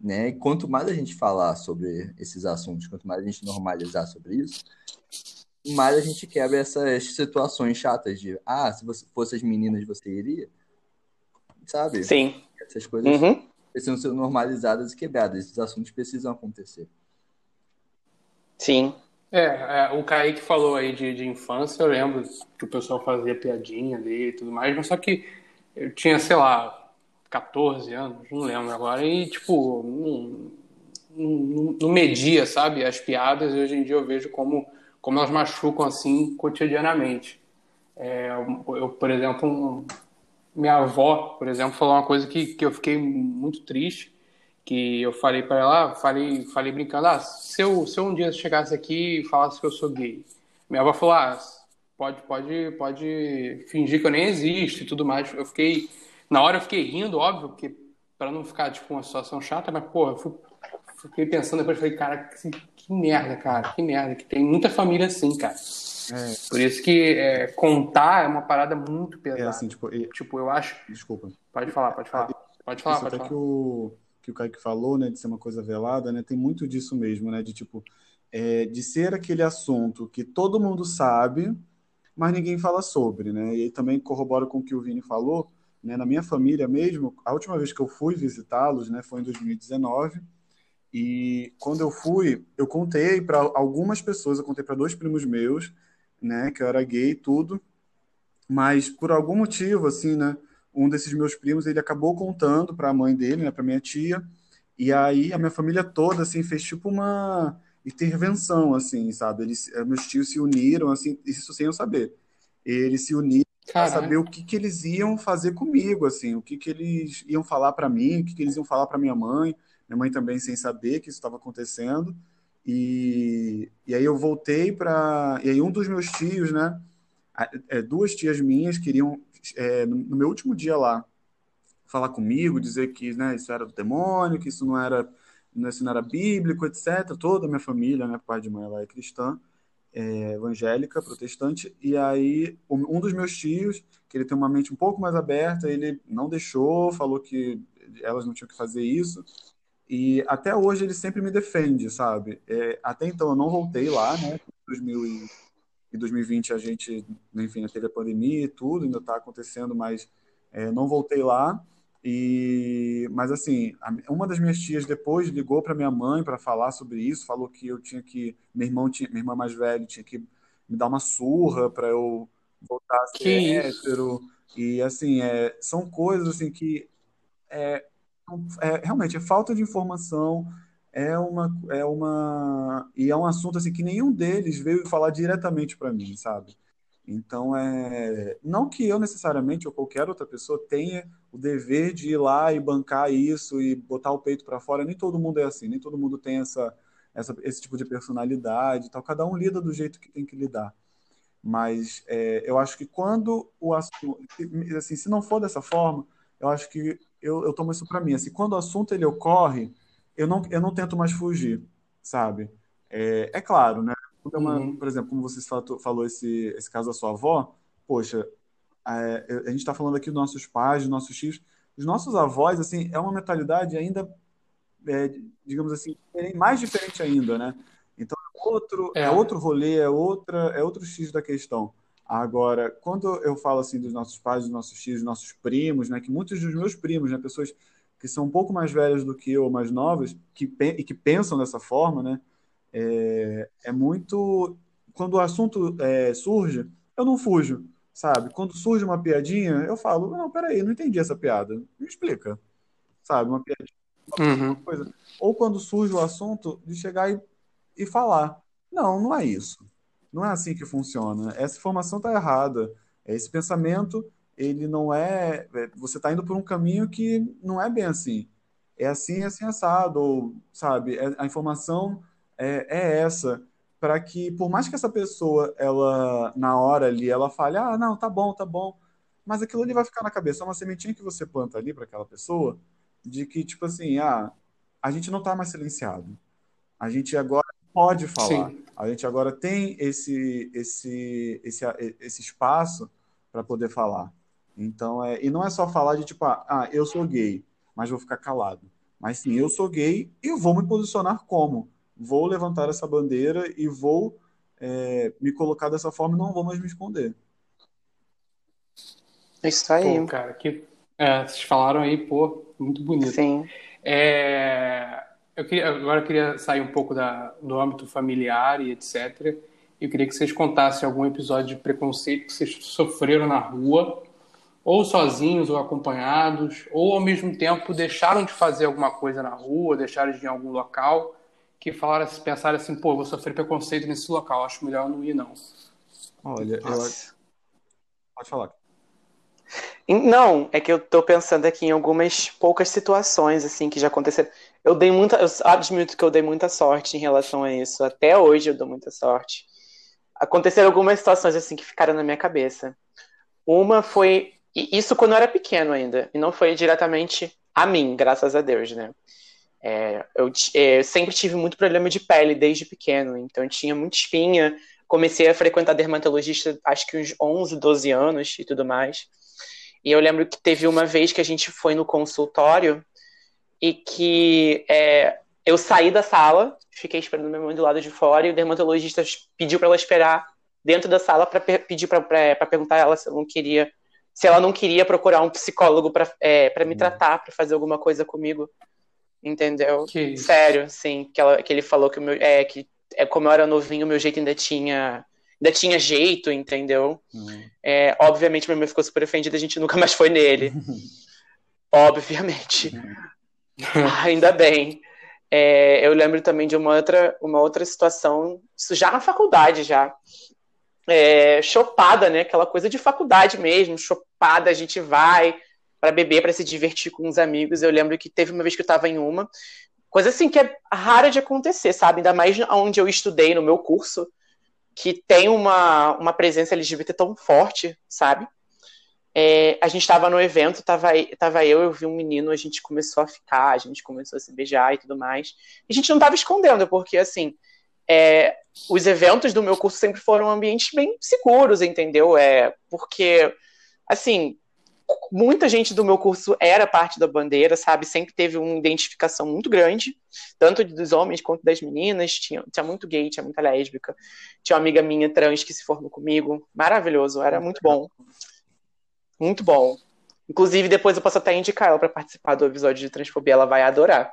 né? E quanto mais a gente falar sobre esses assuntos, quanto mais a gente normalizar sobre isso, mais a gente quebra essas situações chatas de, ah, se você fosse as meninas, você iria? Sabe? Sim. Essas coisas uhum. precisam ser normalizadas e quebradas. Esses assuntos precisam acontecer. Sim. É, é, o Kaique falou aí de, de infância, eu lembro que o pessoal fazia piadinha dele e tudo mais, mas só que eu tinha, sei lá, 14 anos, não lembro agora, e tipo, não, não, não media, sabe, as piadas, e hoje em dia eu vejo como, como elas machucam assim cotidianamente. É, eu, por exemplo, um, minha avó, por exemplo, falou uma coisa que, que eu fiquei muito triste, que eu falei para ela, falei, falei brincando, ah, se eu, se eu um dia chegasse aqui e falasse que eu sou gay, minha avó falou, ah, pode, pode, pode fingir que eu nem existo e tudo mais. Eu fiquei na hora eu fiquei rindo, óbvio, porque para não ficar tipo uma situação chata, mas pô, eu fui, fiquei pensando depois, falei, cara, que, que, merda, cara, que merda, que tem muita família assim, cara. É. Por isso que é, contar é uma parada muito pesada. É assim, tipo, e... tipo, eu acho. Desculpa. Pode falar, pode falar. Pode falar, pode falar. Que o, que o Kaique falou, né, de ser uma coisa velada, né, tem muito disso mesmo, né, de tipo, é, de ser aquele assunto que todo mundo sabe, mas ninguém fala sobre, né, e também corrobora com o que o Vini falou, né, na minha família mesmo, a última vez que eu fui visitá-los né, foi em 2019. E quando eu fui, eu contei para algumas pessoas, eu contei para dois primos meus, né, que eu era gay e tudo, mas por algum motivo, assim, né, um desses meus primos, ele acabou contando para a mãe dele, né, para minha tia, e aí a minha família toda, assim, fez tipo uma intervenção, assim, sabe? Eles, eh, meus tios se uniram, assim, isso sem eu saber. Eles se uniram para saber o que, que eles iam fazer comigo, assim, o que, que eles iam falar para mim, o que, que eles iam falar para minha mãe, minha mãe também sem saber que isso estava acontecendo. E, e aí eu voltei para. E aí um dos meus tios, né? É, duas tias minhas queriam, é, no meu último dia lá, falar comigo, dizer que né, isso era do demônio, que isso não era, isso não era bíblico, etc. Toda a minha família, né, pai de mãe, ela é cristã é, evangélica, protestante, e aí um dos meus tios, que ele tem uma mente um pouco mais aberta, ele não deixou, falou que elas não tinham que fazer isso, e até hoje ele sempre me defende, sabe? É, até então eu não voltei lá, né? Em 2020 a gente, enfim, teve a pandemia e tudo, ainda está acontecendo, mas é, não voltei lá. E, mas assim, uma das minhas tias depois ligou para minha mãe para falar sobre isso, falou que eu tinha que, meu irmão tinha, minha irmã mais velha tinha que me dar uma surra para eu voltar a ser que hétero. Isso? E assim, é, são coisas assim que é, é, realmente é falta de informação, é uma é uma e é um assunto assim que nenhum deles veio falar diretamente para mim, sabe? Então, é, não que eu necessariamente ou qualquer outra pessoa tenha o dever de ir lá e bancar isso e botar o peito para fora. Nem todo mundo é assim, nem todo mundo tem essa, essa, esse tipo de personalidade tal. Cada um lida do jeito que tem que lidar. Mas é, eu acho que quando o assunto, assim, se não for dessa forma, eu acho que eu, eu tomo isso para mim. Assim, quando o assunto ele ocorre, eu não, eu não tento mais fugir, sabe? É, é claro, né? uma, uhum. por exemplo, como você falou esse, esse caso da sua avó, poxa, é, a gente está falando aqui dos nossos pais, dos nossos tios, os nossos avós, assim, é uma mentalidade ainda, é, digamos assim, mais diferente ainda, né? Então, é outro, é. é outro rolê, é, outra, é outro X da questão. Agora, quando eu falo assim dos nossos pais, dos nossos tios, dos nossos primos, né, que muitos dos meus primos, né, pessoas que são um pouco mais velhas do que eu, mais novas, que, e que pensam dessa forma, né, é, é muito. Quando o assunto é, surge, eu não fujo, sabe? Quando surge uma piadinha, eu falo: não, peraí, não entendi essa piada, me explica, sabe? Uma piadinha. Uhum. Coisa. Ou quando surge o assunto, de chegar e, e falar: não, não é isso não é assim que funciona. Essa informação está errada. Esse pensamento, ele não é. é você está indo por um caminho que não é bem assim. É assim, é assim, assado, ou, sabe? É, a informação é, é essa. Para que, por mais que essa pessoa, ela, na hora ali, ela fale, ah, não, tá bom, tá bom. Mas aquilo ali vai ficar na cabeça. É uma sementinha que você planta ali para aquela pessoa, de que, tipo assim, ah, a gente não está mais silenciado. A gente agora pode falar. Sim. A gente agora tem esse, esse, esse, esse espaço para poder falar. Então, é, e não é só falar de tipo, ah, eu sou gay, mas vou ficar calado. Mas sim, eu sou gay e vou me posicionar como. Vou levantar essa bandeira e vou é, me colocar dessa forma e não vou mais me esconder. Isso aí. Pô, cara, que, é, vocês falaram aí, pô, muito bonito. Sim. É, eu queria, agora eu queria sair um pouco da, do âmbito familiar e etc. Eu queria que vocês contassem algum episódio de preconceito que vocês sofreram na rua, ou sozinhos ou acompanhados, ou ao mesmo tempo deixaram de fazer alguma coisa na rua, deixaram de ir em algum local, que falaram, pensaram assim, pô, vou sofrer preconceito nesse local, acho melhor não ir não. Olha, Nossa. eu... pode falar. Não, é que eu tô pensando aqui em algumas poucas situações, assim, que já aconteceram. Eu dei muita. Eu admito que eu dei muita sorte em relação a isso. Até hoje eu dou muita sorte. Aconteceram algumas situações, assim, que ficaram na minha cabeça. Uma foi. Isso quando eu era pequeno ainda. E não foi diretamente a mim, graças a Deus, né? É, eu, é, eu, sempre tive muito problema de pele desde pequeno, então eu tinha muita espinha. Comecei a frequentar dermatologista acho que uns 11, 12 anos e tudo mais. E eu lembro que teve uma vez que a gente foi no consultório e que é, eu saí da sala, fiquei esperando minha mãe do lado de fora e o dermatologista pediu para ela esperar dentro da sala para pedir para perguntar a ela se ela não queria se ela não queria procurar um psicólogo para é, me hum. tratar, para fazer alguma coisa comigo. Entendeu? Que Sério, sim, que, ela, que ele falou que o meu é que é como eu era novinho, meu jeito ainda tinha ainda tinha jeito, entendeu? Uhum. É, obviamente, minha mãe ficou super ofendida, a gente nunca mais foi nele. obviamente. Uhum. ainda bem. É, eu lembro também de uma outra, uma outra situação, isso já na faculdade, já. É, chopada, né? Aquela coisa de faculdade mesmo, chopada, a gente vai para beber, para se divertir com os amigos. Eu lembro que teve uma vez que eu estava em uma, coisa assim que é rara de acontecer, sabe? Ainda mais onde eu estudei no meu curso que tem uma, uma presença LGBT tão forte, sabe? É, a gente estava no evento, tava, tava eu, eu vi um menino, a gente começou a ficar, a gente começou a se beijar e tudo mais. E a gente não estava escondendo, porque assim, é, os eventos do meu curso sempre foram ambientes bem seguros, entendeu? É, porque, assim, muita gente do meu curso era parte da bandeira, sabe? Sempre teve uma identificação muito grande, tanto dos homens quanto das meninas. Tinha, tinha muito gay, tinha muita lésbica. Tinha uma amiga minha trans que se formou comigo. Maravilhoso, era muito bom. Muito bom. Inclusive, depois eu posso até indicar ela para participar do episódio de transfobia, ela vai adorar.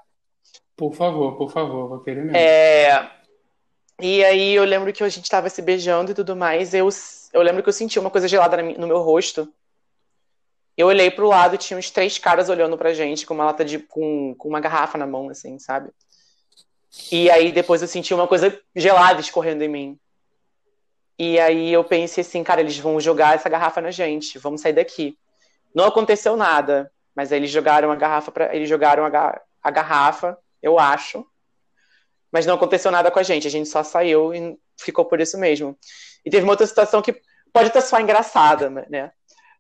Por favor, por favor, vou querer mesmo. É... E aí eu lembro que a gente estava se beijando e tudo mais. Eu, eu lembro que eu senti uma coisa gelada no meu rosto. Eu olhei pro lado e tinha uns três caras olhando pra gente com uma lata de. com, com uma garrafa na mão, assim, sabe? E aí depois eu senti uma coisa gelada escorrendo em mim. E aí eu pensei assim, cara, eles vão jogar essa garrafa na gente, vamos sair daqui. Não aconteceu nada, mas eles jogaram a garrafa para eles jogaram a, a garrafa, eu acho. Mas não aconteceu nada com a gente, a gente só saiu e ficou por isso mesmo. E teve uma outra situação que pode até só engraçada, né?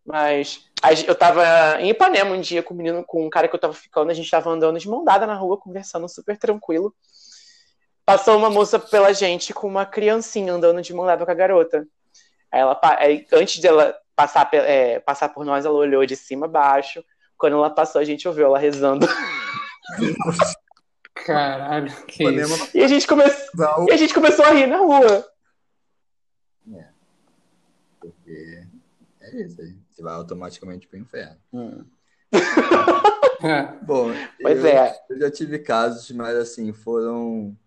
Mas eu tava em Ipanema um dia com um menino, com um cara que eu tava ficando, a gente tava andando de mão dada na rua, conversando super tranquilo. passou uma moça pela gente com uma criancinha andando de mão leve com a garota. Ela, antes dela passar, é, passar por nós, ela olhou de cima a baixo. Quando ela passou, a gente ouviu ela rezando. Caralho, que isso? E a, gente come... e a gente começou a rir na rua. É. Porque é isso aí. Você vai automaticamente pro inferno. Hum. Bom, pois eu, é. Eu já tive casos, mas assim, foram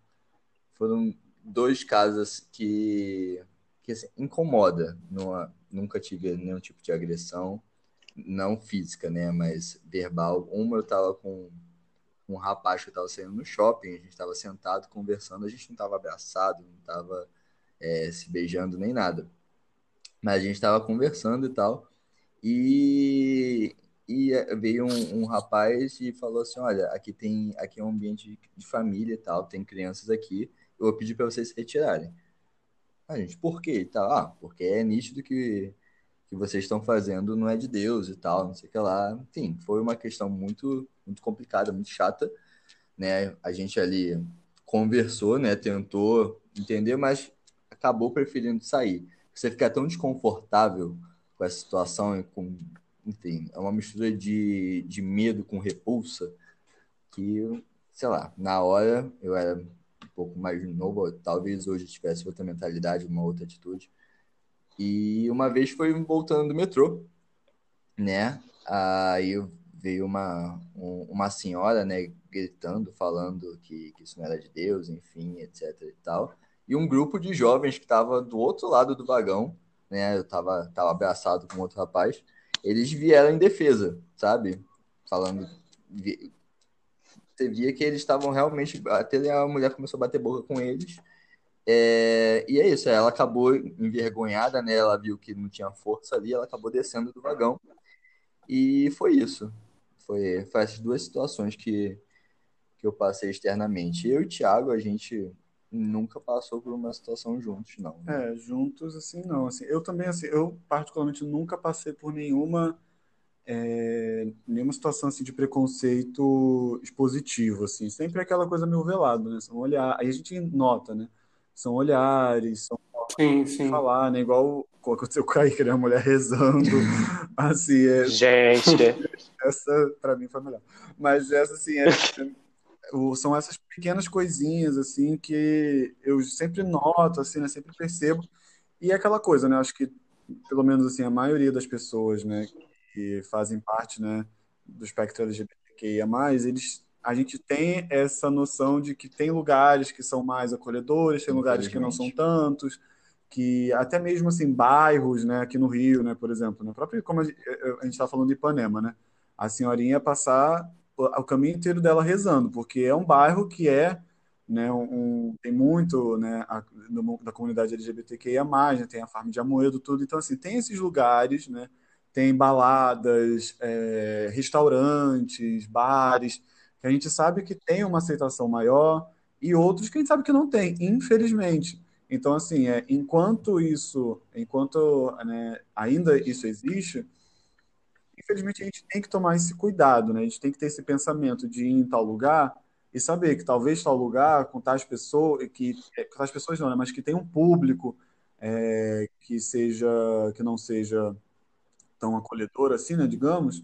foram dois casos que, que assim, incomoda. Numa, nunca tive nenhum tipo de agressão, não física, né, mas verbal. Uma eu tava com um rapaz que eu tava saindo no shopping, a gente tava sentado conversando, a gente não tava abraçado, não tava é, se beijando nem nada. Mas a gente tava conversando e tal. E, e é, veio um, um, rapaz e falou assim: Olha, aqui tem aqui é um ambiente de família e tal, tem crianças aqui, eu vou pedir para vocês se retirarem. A gente, por quê? Tá, ah, porque é nítido que, que vocês estão fazendo não é de Deus e tal, não sei o que lá. Enfim, foi uma questão muito, muito complicada, muito chata, né? A gente ali conversou, né? Tentou entender, mas acabou preferindo sair. Você fica tão desconfortável com essa situação e com enfim, é uma mistura de, de medo com repulsa que, sei lá, na hora eu era um pouco mais novo, talvez hoje tivesse outra mentalidade, uma outra atitude. E uma vez foi voltando do metrô, né? Aí veio uma, uma senhora, né, gritando, falando que, que isso não era de Deus, enfim, etc e tal. E um grupo de jovens que estava do outro lado do vagão, né? Eu tava, tava abraçado com outro rapaz eles vieram em defesa, sabe? Falando. Você via que eles estavam realmente. Até a mulher começou a bater boca com eles. É, e é isso, ela acabou envergonhada, né? Ela viu que não tinha força ali, ela acabou descendo do vagão. E foi isso. Foi, foi essas duas situações que, que eu passei externamente. Eu e o Thiago, a gente nunca passou por uma situação juntos, não. Né? É, juntos assim não. Assim, eu também assim, eu particularmente nunca passei por nenhuma é, nenhuma situação assim de preconceito expositivo, assim. Sempre é aquela coisa meio velado, né? São olhar, aí a gente nota, né? São olhares, são sim, sim. falar, né? Igual aconteceu com a Kaique, né? A mulher rezando, assim, é... Gente! Essa, para mim, foi melhor. Mas essa, assim, é, são essas pequenas coisinhas assim que eu sempre noto, assim, né, sempre percebo. E é aquela coisa, né? Acho que pelo menos assim a maioria das pessoas, né, que fazem parte, né, do espectro LGBTQIA+, eles a gente tem essa noção de que tem lugares que são mais acolhedores, tem lugares que não são tantos, que até mesmo assim bairros, né, aqui no Rio, né, por exemplo, no próprio como a gente está falando de Ipanema, né, a senhorinha passar o caminho inteiro dela rezando, porque é um bairro que é né, um, tem muito né, a, no, da comunidade LGBTQIA+, né, tem a Farm de Amoedo, tudo. Então, assim, tem esses lugares, né, tem baladas, é, restaurantes, bares, que a gente sabe que tem uma aceitação maior e outros que a gente sabe que não tem, infelizmente. Então, assim, é, enquanto isso, enquanto né, ainda isso existe, infelizmente, a gente tem que tomar esse cuidado, né? A gente tem que ter esse pensamento de ir em tal lugar e saber que talvez tal lugar, com tais pessoas, que é, com tais pessoas não, né? Mas que tem um público é, que seja, que não seja tão acolhedor assim, né? Digamos,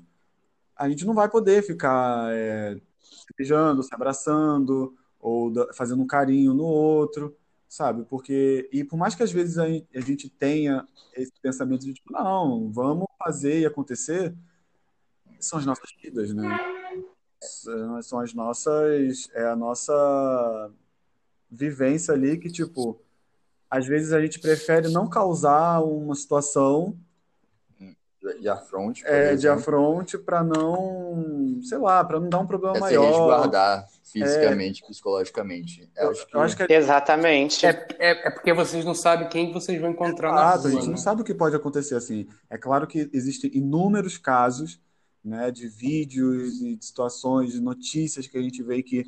a gente não vai poder ficar é, se beijando, se abraçando ou fazendo um carinho no outro, sabe? Porque e por mais que às vezes a gente tenha esse pensamento de tipo, não, vamos fazer e acontecer, são as nossas vidas, né? São as nossas. É a nossa vivência ali que, tipo, às vezes a gente prefere não causar uma situação de afronte, é, de afronte para não, sei lá, para não dar um problema é maior. resguardar fisicamente, é, psicologicamente. Eu, acho que... eu acho que é... Exatamente. É, é, é, porque vocês não sabem quem vocês vão encontrar Exato, na rua. A gente né? não sabe o que pode acontecer assim. É claro que existem inúmeros casos né, de vídeos e de situações, de notícias que a gente vê que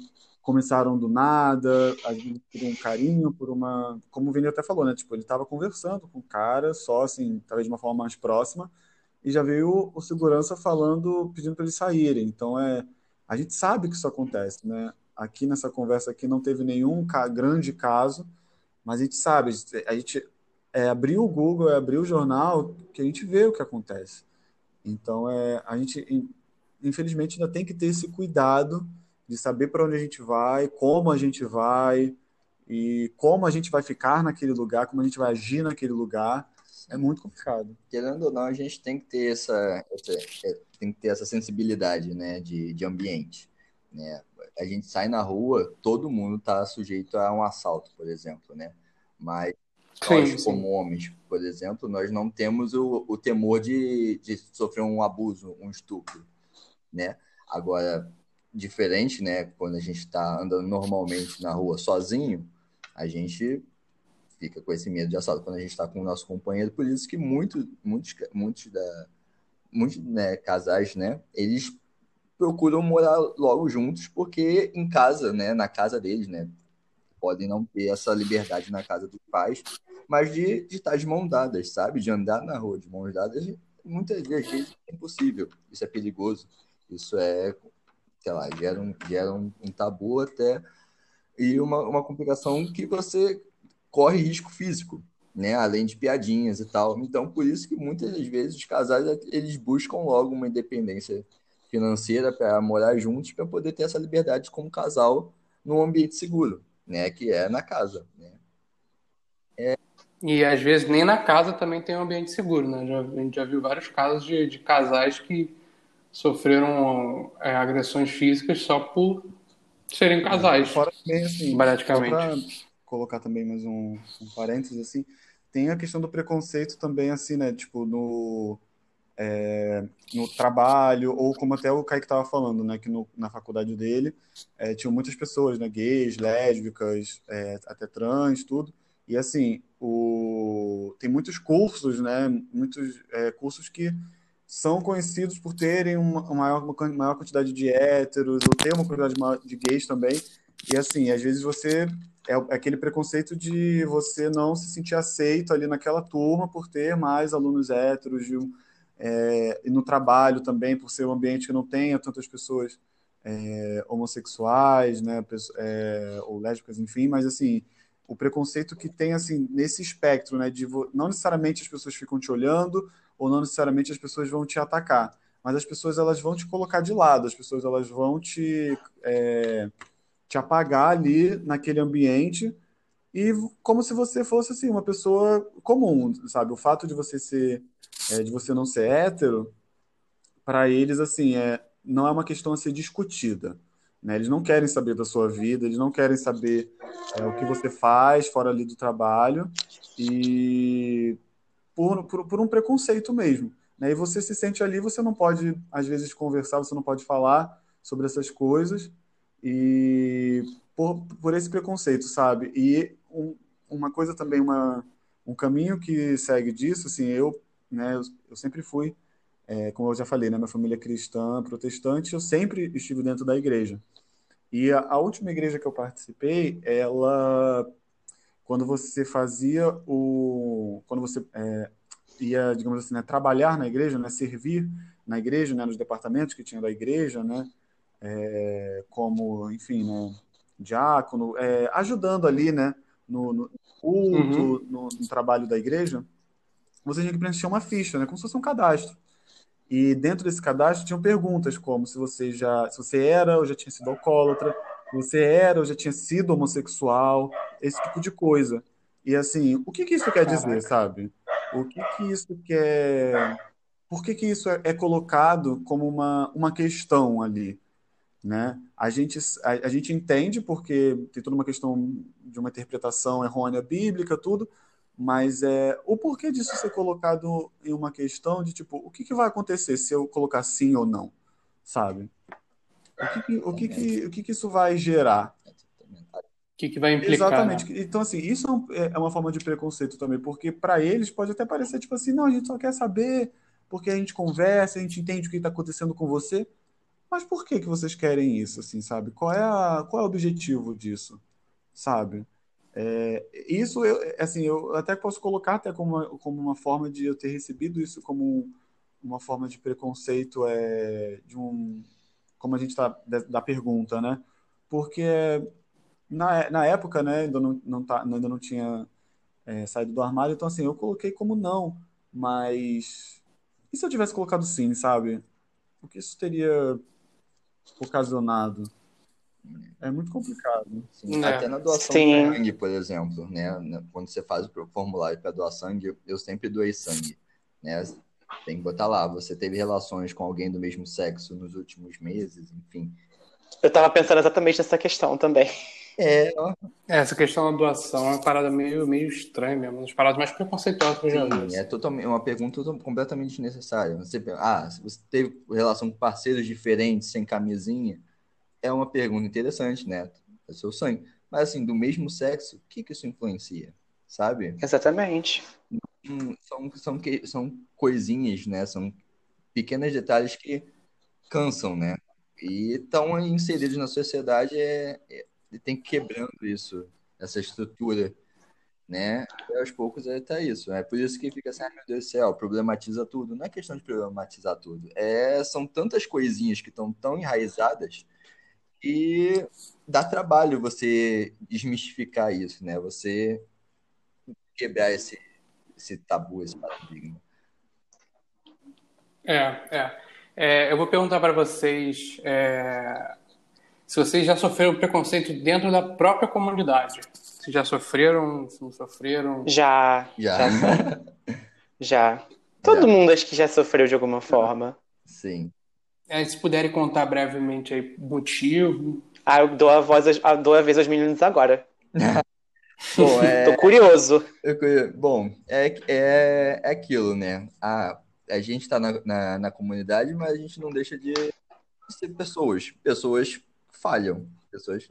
começaram do nada, às vezes por um carinho, por uma. Como o Vini até falou, né? Tipo, ele estava conversando com o cara, só assim, talvez de uma forma mais próxima, e já veio o segurança falando, pedindo para eles saírem. Então, é. A gente sabe que isso acontece, né? aqui nessa conversa aqui não teve nenhum grande caso, mas a gente sabe, a gente é abrir o Google, é abrir o jornal, que a gente vê o que acontece. Então, é, a gente, infelizmente, ainda tem que ter esse cuidado de saber para onde a gente vai, como a gente vai e como a gente vai ficar naquele lugar, como a gente vai agir naquele lugar. É muito complicado. Querendo ou não, a gente tem que ter essa, essa é, tem que ter essa sensibilidade, né, de, de ambiente, né? A gente sai na rua, todo mundo está sujeito a um assalto, por exemplo, né? Mas nós, sim, como homens, por exemplo, nós não temos o, o temor de, de sofrer um abuso, um estupro, né? Agora, diferente, né? Quando a gente está andando normalmente na rua sozinho, a gente fica com esse medo de assalto quando a gente está com o nosso companheiro. Por isso que muito, muitos, muitos, da, muitos né, casais, né? Eles procuram morar logo juntos porque em casa, né? Na casa deles, né? Podem não ter essa liberdade na casa dos pais, mas de, de estar de mão dadas, sabe? De andar na rua de mãos dadas, muitas vezes é impossível. Isso é perigoso. Isso é, sei lá, gera um, gera um, um tabu até e uma, uma complicação que você corre risco físico, né? Além de piadinhas e tal. Então, por isso que muitas das vezes os casais eles buscam logo uma independência financeira para morar juntos, para poder ter essa liberdade como casal num ambiente seguro, né? Que é na casa, né? É... E às vezes nem na casa também tem um ambiente seguro, né? Já, a gente já viu vários casos de, de casais que sofreram é, agressões físicas só por serem casais. Fora também, assim, praticamente. Colocar também mais um, um parênteses, assim, tem a questão do preconceito também, assim, né? Tipo, no, é, no trabalho, ou como até o Kaique estava falando, né? Que no, na faculdade dele é, tinham muitas pessoas, né? Gays, lésbicas, é, até trans, tudo. E assim, o... tem muitos cursos, né? Muitos é, cursos que são conhecidos por terem uma, maior, uma maior quantidade de héteros, ou ter uma quantidade de gays também. E assim, às vezes você é, é aquele preconceito de você não se sentir aceito ali naquela turma por ter mais alunos héteros, de é, e no trabalho também, por ser um ambiente que não tenha tantas pessoas é, homossexuais, né, é, ou lésbicas, enfim, mas assim, o preconceito que tem assim nesse espectro, né, de não necessariamente as pessoas ficam te olhando ou não necessariamente as pessoas vão te atacar, mas as pessoas elas vão te colocar de lado, as pessoas elas vão te é, te apagar ali naquele ambiente e como se você fosse assim uma pessoa comum, sabe? O fato de você ser é, de você não ser hétero, para eles assim é não é uma questão a ser discutida. Né? Eles não querem saber da sua vida, eles não querem saber é, o que você faz fora ali do trabalho e por, por, por um preconceito mesmo. Né? E você se sente ali, você não pode, às vezes, conversar, você não pode falar sobre essas coisas e por, por esse preconceito, sabe? E um, uma coisa também, uma, um caminho que segue disso, assim, eu, né, eu, eu sempre fui é, como eu já falei, né, minha família é cristã, protestante, eu sempre estive dentro da igreja. E a, a, última igreja que eu participei, ela, quando você fazia o, quando você é, ia, digamos assim, né, trabalhar na igreja, né, servir na igreja, né, nos departamentos que tinha da igreja, né, é, como, enfim, né, diácono, é, ajudando ali, né, no, no culto, uhum. no, no, trabalho da igreja, você tinha que preencher uma ficha, né, como se fosse um cadastro. E dentro desse cadastro tinham perguntas como se você já, se você era ou já tinha sido alcoólatra, se você era ou já tinha sido homossexual, esse tipo de coisa. E assim, o que que isso quer dizer, sabe? O que que isso quer? Por que que isso é, é colocado como uma, uma questão ali, né? A gente a, a gente entende porque tem toda uma questão de uma interpretação errônea bíblica, tudo, mas é, o porquê disso ser colocado em uma questão de tipo, o que, que vai acontecer se eu colocar sim ou não, sabe? O que, que o, que, que, o que, que isso vai gerar? O que, que vai implicar? Exatamente. Né? Então, assim, isso é, é uma forma de preconceito também, porque para eles pode até parecer tipo assim, não, a gente só quer saber porque a gente conversa, a gente entende o que está acontecendo com você. Mas por que, que vocês querem isso, assim, sabe? Qual é, a, qual é o objetivo disso, sabe? É, isso, eu, assim, eu até posso colocar até como uma, como uma forma de eu ter recebido isso como uma forma de preconceito é, de um, como a gente está da, pergunta, né? porque na, na época, né, ainda não, não, tá, ainda não tinha é, saído do armário, então assim, eu coloquei como não, mas e se eu tivesse colocado sim, sabe? O que isso teria ocasionado? É muito complicado. Sim, é. Até na doação Sim. de sangue, por exemplo, né? Quando você faz o formulário para doar sangue, eu sempre doei sangue, né? Tem que botar lá, você teve relações com alguém do mesmo sexo nos últimos meses, enfim. Eu tava pensando exatamente nessa questão também. É, ó. É, essa questão da doação é uma parada meio, meio estranha mesmo, uma das paradas mais preconceituosas que eu já vi. É totalmente, uma pergunta completamente desnecessária. Você, ah, se você teve relação com parceiros diferentes, sem camisinha, é uma pergunta interessante, né? É seu sangue. Mas, assim, do mesmo sexo, o que, que isso influencia? Sabe? Exatamente. São, são, são coisinhas, né? São pequenos detalhes que cansam, né? E estão inseridos na sociedade, é, é, tem quebrando isso, essa estrutura, né? E aos poucos é tá isso. É por isso que fica assim, ah, meu Deus do céu, problematiza tudo. Não é questão de problematizar tudo. É, são tantas coisinhas que estão tão enraizadas e dá trabalho você desmistificar isso, né? Você quebrar esse, esse tabu, esse paradigma. É, é. é eu vou perguntar para vocês é, se vocês já sofreram preconceito dentro da própria comunidade. Se já sofreram, se não sofreram. Já. Já. Já. já. Todo já. mundo acho que já sofreu de alguma forma. Sim. É, se puderem contar brevemente aí o motivo. Ah, eu dou a voz, dou a vez aos meninos agora. Bom, é... Tô curioso. Bom, é, é, é aquilo, né? A, a gente tá na, na, na, comunidade, mas a gente não deixa de ser pessoas. Pessoas falham. Pessoas,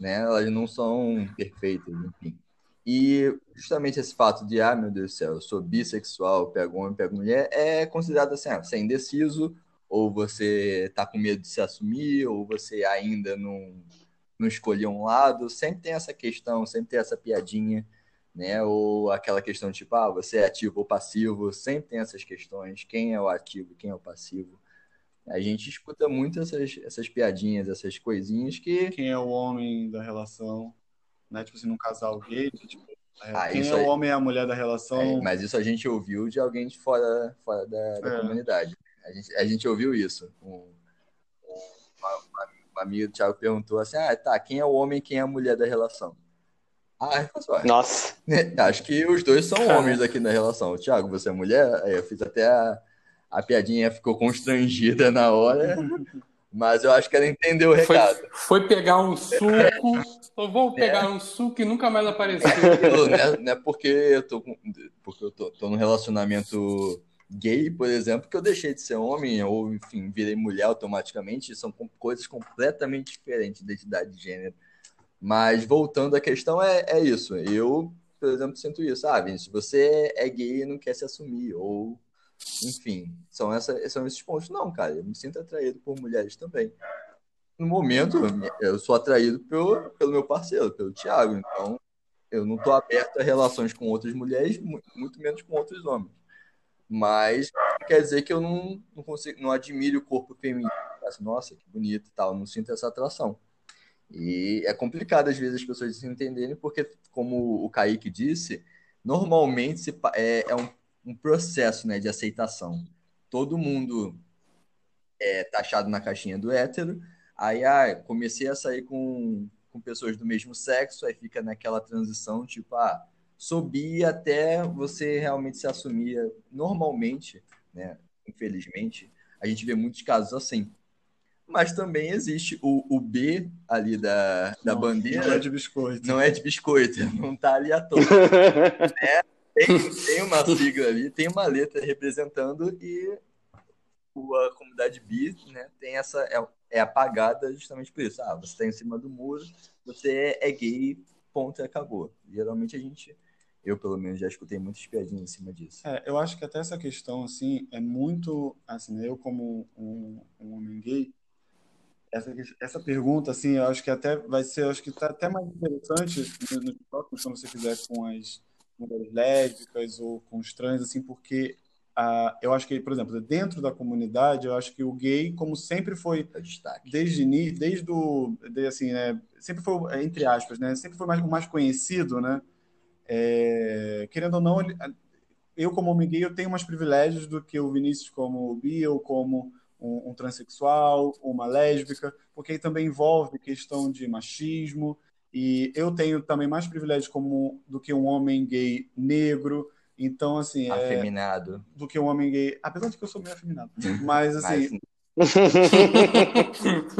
né? Elas não são perfeitas, enfim. E justamente esse fato de, ah, meu Deus do céu, eu sou bissexual, pego homem, pego mulher, é considerado assim, ah, você é indeciso, ou você está com medo de se assumir, ou você ainda não, não escolheu um lado. Sempre tem essa questão, sempre tem essa piadinha, né? Ou aquela questão tipo, ah, você é ativo ou passivo. Sempre tem essas questões, quem é o ativo, quem é o passivo. A gente escuta muito essas, essas piadinhas, essas coisinhas que. Quem é o homem da relação, né? Tipo assim, num casal gay, tipo, é, ah, quem é o homem e a mulher da relação. É, mas isso a gente ouviu de alguém de fora, fora da, da é. comunidade. A gente, a gente ouviu isso. Um, uma amiga do Thiago perguntou assim: ah, tá, quem é o homem e quem é a mulher da relação? Ah, eu Nossa. Acho que os dois são homens aqui na relação. Thiago, você é mulher? Aí eu fiz até a, a piadinha, ficou constrangida na hora. Mas eu acho que ela entendeu o recado. Foi, foi pegar um suco. eu vou pegar é. um suco e nunca mais apareceu. Não é, não é porque eu tô, porque eu tô, tô num relacionamento gay, por exemplo, que eu deixei de ser homem ou, enfim, virei mulher automaticamente, são coisas completamente diferentes da identidade de gênero. Mas voltando à questão, é, é isso. Eu, por exemplo, sinto isso. Ah, se você é gay e não quer se assumir, ou, enfim, são, essa, são esses pontos. Não, cara, eu me sinto atraído por mulheres também. No momento, eu sou atraído pelo, pelo meu parceiro, pelo Thiago, então eu não estou aberto a relações com outras mulheres, muito menos com outros homens. Mas quer dizer que eu não, não consigo, não admiro o corpo feminino. Nossa, que bonito e tal, não sinto essa atração. E é complicado às vezes as pessoas se entenderem, porque, como o Kaique disse, normalmente é, é um, um, processo né, de aceitação. Todo mundo é taxado na caixinha do hétero, aí ah, comecei a sair com, com pessoas do mesmo sexo, aí fica naquela transição, tipo, ah, subir até você realmente se assumir. Normalmente, né, infelizmente, a gente vê muitos casos assim. Mas também existe o, o B ali da, da não, bandeira. Não é de biscoito. Não é de biscoito, não está ali à toa. é, tem, tem uma sigla ali, tem uma letra representando e a comunidade bi né, tem essa, é, é apagada justamente por isso. Ah, você está em cima do muro, você é gay, ponto e acabou. Geralmente a gente eu, pelo menos, já escutei muitas piadinhas em cima disso. É, eu acho que até essa questão, assim, é muito, assim, né, eu como um, um homem gay, essa, essa pergunta, assim, eu acho que até vai ser, acho que tá até mais interessante nos no próximos, quando você fizer com as mulheres lésbicas ou com os trans, assim, porque uh, eu acho que, por exemplo, dentro da comunidade, eu acho que o gay, como sempre foi desde desde o, desde, assim, né, sempre foi entre aspas, né, sempre foi mais mais conhecido, né? É, querendo ou não, eu como homem gay eu tenho mais privilégios do que o Vinícius como bi ou como um, um transexual, uma lésbica, porque aí também envolve questão de machismo e eu tenho também mais privilégios como do que um homem gay negro. Então, assim. É afeminado. É, do que um homem gay. Apesar de que eu sou meio afeminado. Mas, assim. Mas...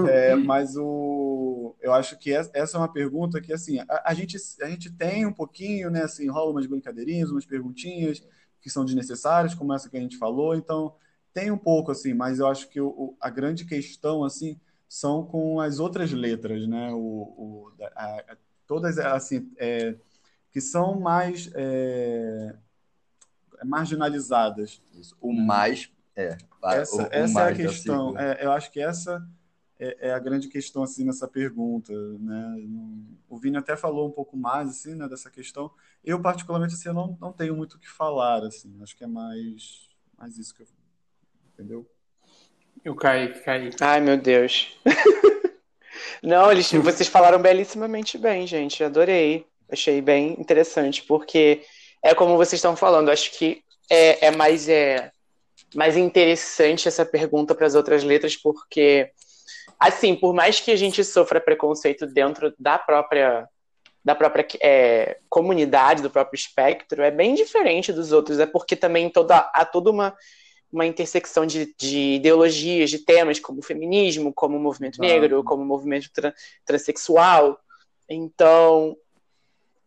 é, mas o, eu acho que essa é uma pergunta que, assim, a, a, gente, a gente tem um pouquinho, né? Assim, rola umas brincadeirinhas, umas perguntinhas que são desnecessárias, como essa que a gente falou. Então, tem um pouco, assim, mas eu acho que o, a grande questão, assim, são com as outras letras, né? O, o a, a, todas, assim, é, que são mais é, marginalizadas. Isso. O mais é. Essa, o, essa é a questão. É, eu acho que essa é, é, a grande questão assim nessa pergunta, né? O Vini até falou um pouco mais assim, né, dessa questão. Eu particularmente assim, eu não, não tenho muito o que falar assim. Acho que é mais mais isso que eu entendeu? Eu caí, caí. Ai, meu Deus. Não, eles, vocês falaram belíssimamente bem, gente. Adorei. Achei bem interessante, porque é como vocês estão falando. Acho que é, é mais, é mais interessante essa pergunta para as outras letras, porque, assim, por mais que a gente sofra preconceito dentro da própria da própria é, comunidade, do próprio espectro, é bem diferente dos outros. É porque também toda, há toda uma uma intersecção de, de, ideologias, de temas como o feminismo, como o movimento ah. negro, como o movimento tra transexual. Então,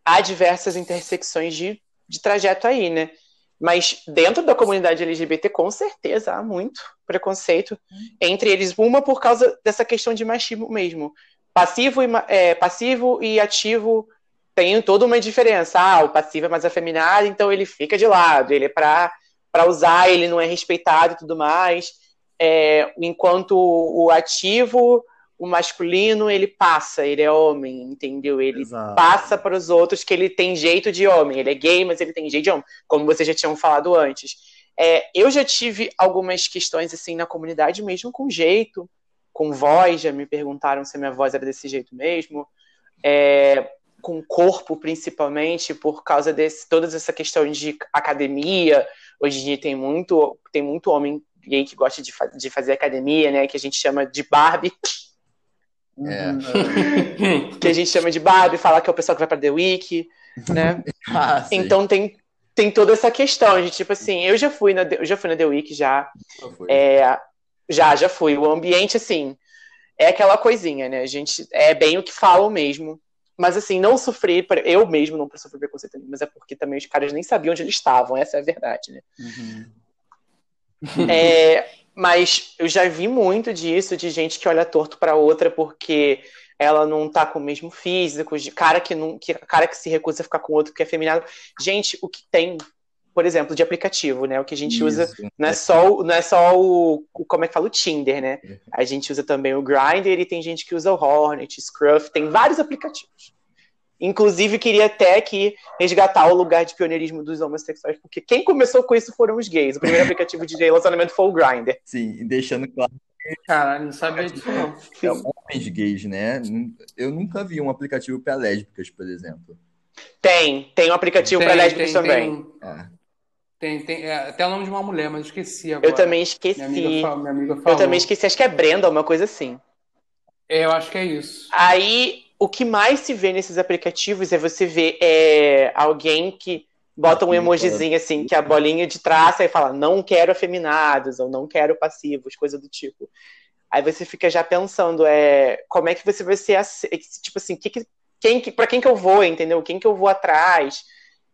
há diversas intersecções de, de trajeto aí, né? Mas dentro da comunidade LGBT, com certeza, há muito preconceito. Entre eles, uma por causa dessa questão de machismo mesmo. Passivo e, é, passivo e ativo tem toda uma diferença. Ah, o passivo é mais afeminado, então ele fica de lado, ele é para para usar, ele não é respeitado e tudo mais. É, enquanto o ativo, o masculino, ele passa, ele é homem, entendeu? Ele Exato. passa para os outros que ele tem jeito de homem. Ele é gay, mas ele tem jeito de homem, como vocês já tinham falado antes. É, eu já tive algumas questões assim na comunidade mesmo com jeito, com voz, já me perguntaram se a minha voz era desse jeito mesmo. É, com corpo, principalmente, por causa de toda essa questão de academia, Hoje em dia tem muito, tem muito homem gay que gosta de, de fazer academia, né? Que a gente chama de Barbie. É. que a gente chama de Barbie, falar que é o pessoal que vai para The Week, né? ah, então tem, tem toda essa questão de tipo assim, eu já fui na, eu já fui na The Week já. É, já, já fui. O ambiente, assim, é aquela coisinha, né? A gente é bem o que falam mesmo. Mas assim, não sofri, eu mesmo não sofri preconceito mas é porque também os caras nem sabiam onde eles estavam, essa é a verdade, né? Uhum. É, mas eu já vi muito disso, de gente que olha torto para outra porque ela não tá com o mesmo físico, de cara que não, que, cara que se recusa a ficar com outro que é feminino. Gente, o que tem, por exemplo, de aplicativo, né? O que a gente Isso. usa não é só, não é só o, o, como é que fala, o Tinder, né? Uhum. A gente usa também o Grindr e tem gente que usa o Hornet, Scruff, tem vários aplicativos. Inclusive, queria até que resgatar o lugar de pioneirismo dos homossexuais, porque quem começou com isso foram os gays. O primeiro aplicativo de relacionamento foi o Grindr. Sim, deixando claro. Caralho, não sabia disso não. É homens gays, né? Eu nunca vi um aplicativo para lésbicas, por exemplo. Tem, tem um aplicativo para lésbicas tem, também. Tem, é. Tem, tem é, até o nome de uma mulher, mas esqueci agora. Eu também esqueci. Minha amiga, fala, minha amiga falou. Eu também esqueci, acho que é Brenda, uma coisa assim. É, eu acho que é isso. Aí o que mais se vê nesses aplicativos é você ver é, alguém que bota um emojizinho assim, que é a bolinha de traça e fala, não quero afeminados, ou não quero passivos, coisa do tipo. Aí você fica já pensando, é, como é que você vai ser, tipo assim, que, que, quem, que, para quem que eu vou, entendeu? Quem que eu vou atrás,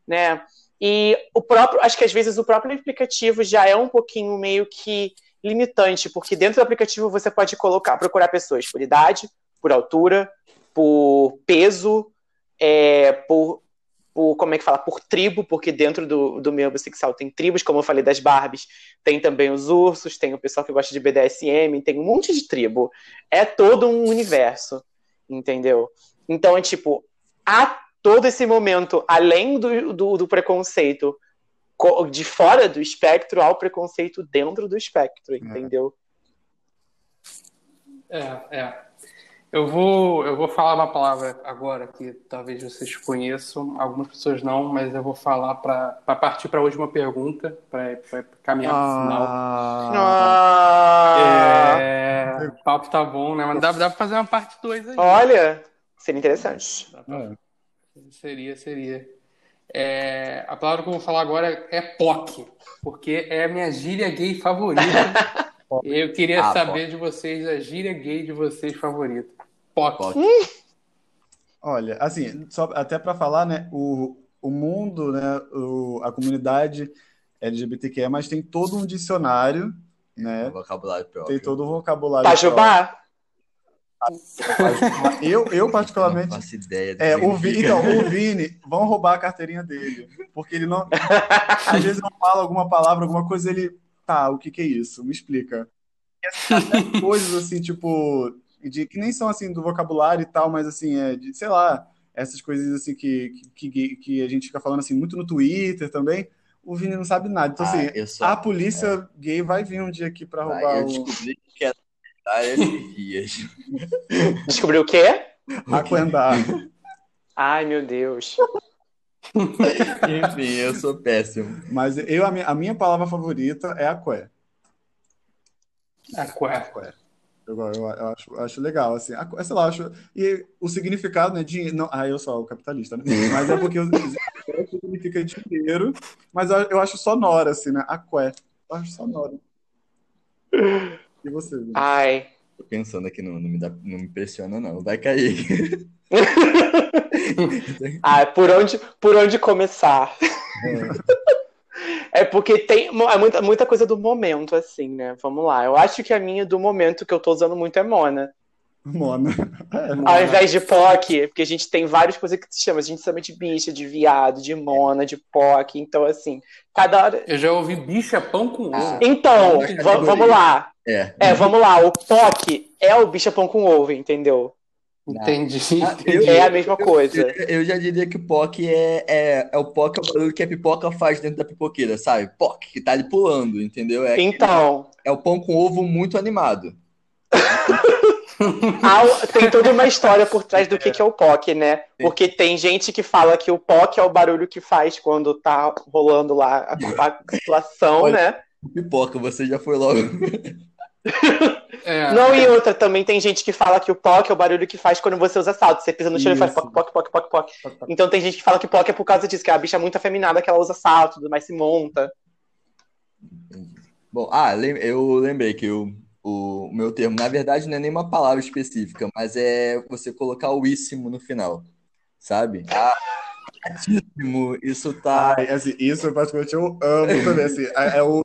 né? E o próprio, acho que às vezes o próprio aplicativo já é um pouquinho meio que limitante, porque dentro do aplicativo você pode colocar, procurar pessoas por idade, por altura, por peso, é, por, por, como é que fala, por tribo, porque dentro do, do meio homossexual tem tribos, como eu falei das Barbies, tem também os ursos, tem o pessoal que gosta de BDSM, tem um monte de tribo. É todo um universo, entendeu? Então é tipo, há todo esse momento, além do, do, do preconceito de fora do espectro ao preconceito dentro do espectro, entendeu? É, é. Eu vou, eu vou falar uma palavra agora que talvez vocês conheçam, algumas pessoas não, mas eu vou falar para partir para a última pergunta, para caminhar para o final. Ah. É, o papo tá bom, né? Mas dá, dá para fazer uma parte 2 aí. Olha, seria interessante. Pra... Seria, seria. É, a palavra que eu vou falar agora é POC, porque é a minha gíria gay favorita. eu queria ah, saber de vocês a gíria gay de vocês favorita. POC. Olha, assim, só até para falar, né, o, o mundo, né, o, a comunidade LGBTQ, mas tem todo um dicionário, né? vocabulário próprio. Tem todo o vocabulário Pajubá. Eu, eu particularmente. Não faço ideia. É, o Vini, então, o Vini, vão roubar a carteirinha dele. Porque ele não. Às vezes eu falo alguma palavra, alguma coisa, ele. Tá, o que, que é isso? Me explica. Assim, coisas assim, tipo. De, que nem são assim do vocabulário e tal, mas assim, é de, sei lá, essas coisas assim que, que, que a gente fica falando assim muito no Twitter também. O Vini não sabe nada. Então, ah, assim, só... a polícia é. gay vai vir um dia aqui pra roubar eu o. Descobri era dias. Descobriu o quê? Aquendar. Ai, meu Deus. Enfim, eu sou péssimo. Mas eu, a, minha, a minha palavra favorita é aqué. Aqué. Eu, eu, eu acho, acho legal, assim. A, sei lá, acho. E o significado, né? De, não, ah, eu sou o capitalista, né? Mas é porque o significa dinheiro, mas eu, eu acho sonora, assim, né? Aqué. Eu acho sonora. E você? Ai. Tô pensando aqui, não, não, me dá, não me pressiona, não. Vai cair. ah, por onde, por onde começar? É. é porque tem é muita, muita coisa do momento, assim, né? Vamos lá. Eu acho que a minha do momento que eu tô usando muito é Mona. Mona. É, Mona. Ao invés de POC, porque a gente tem várias coisas que se chama. A gente chama de bicha, de viado, de Mona, de POC. Então, assim, cada hora. Eu já ouvi bicha pão com ovo. Então, vamos lá. É. é, vamos lá. O POC é o bicha pão com ovo, entendeu? Entendi. Ah, eu, é a mesma coisa. Eu, eu, já diria que o POC é, é, é o POC é o barulho que a pipoca faz dentro da pipoqueira, sabe? POC, que tá ali pulando, entendeu? É então. é o pão com ovo muito animado. tem toda uma história por trás do que, que é o POC, né? Porque tem gente que fala que o POC é o barulho que faz quando tá rolando lá a, a situação, Olha, né? Pipoca, você já foi logo. É. Não, e outra, também tem gente que fala que o POC é o barulho que faz quando você usa salto. Você pisa no chão e faz POC, POC, POC, POC, POC. Então tem gente que fala que POC é por causa disso, que a bicha é muito afeminada, que ela usa salto, tudo mais se monta. Bom, ah, eu lembrei que o, o meu termo, na verdade, não é nenhuma palavra específica, mas é você colocar o íssimo no final, sabe? Ah, isso tá. Ah, assim, isso particularmente eu amo também. Assim, é, é o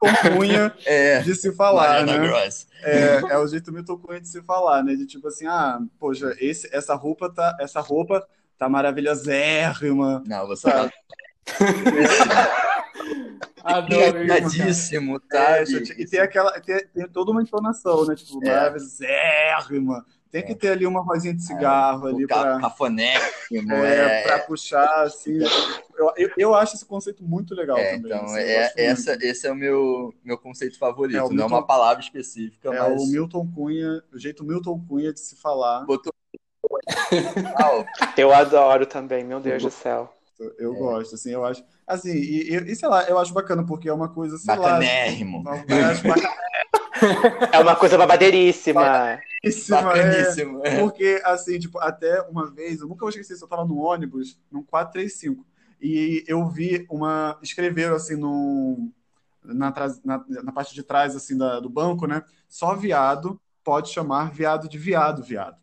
Cunha é, de se falar, Mariana né? É, é o jeito Milton Cunha de se falar, né? De tipo assim, ah, poxa, esse, essa roupa tá, essa roupa tá maravilhosérrima. Não, você tá... Adoradíssimo, tá? É, e tem aquela, tem, tem, toda uma entonação, né? Tipo, é. maravilhosérrima. Tem que ter ali uma rosinha de cigarro é, ali para cafonésimo, é, é... para puxar assim. Eu, eu, eu, acho esse conceito muito legal é, também. Então, assim, é, essa, esse é o meu, meu conceito favorito. É, Milton, não é uma palavra específica, é mas... o Milton Cunha, o jeito Milton Cunha de se falar. Botou... eu adoro também, meu Deus do céu. Eu é. gosto, assim, eu acho. Assim, e, e, sei lá, eu acho bacana, porque é uma coisa, sei Bacanérrimo. lá. É uma coisa babadeiríssima. Bacaníssimo. É, porque, assim, tipo, até uma vez, eu nunca vou esquecer, eu tava no ônibus, num 435, e eu vi uma. Escreveram assim no. Na, na, na parte de trás assim da, do banco, né? Só viado pode chamar viado de viado, viado.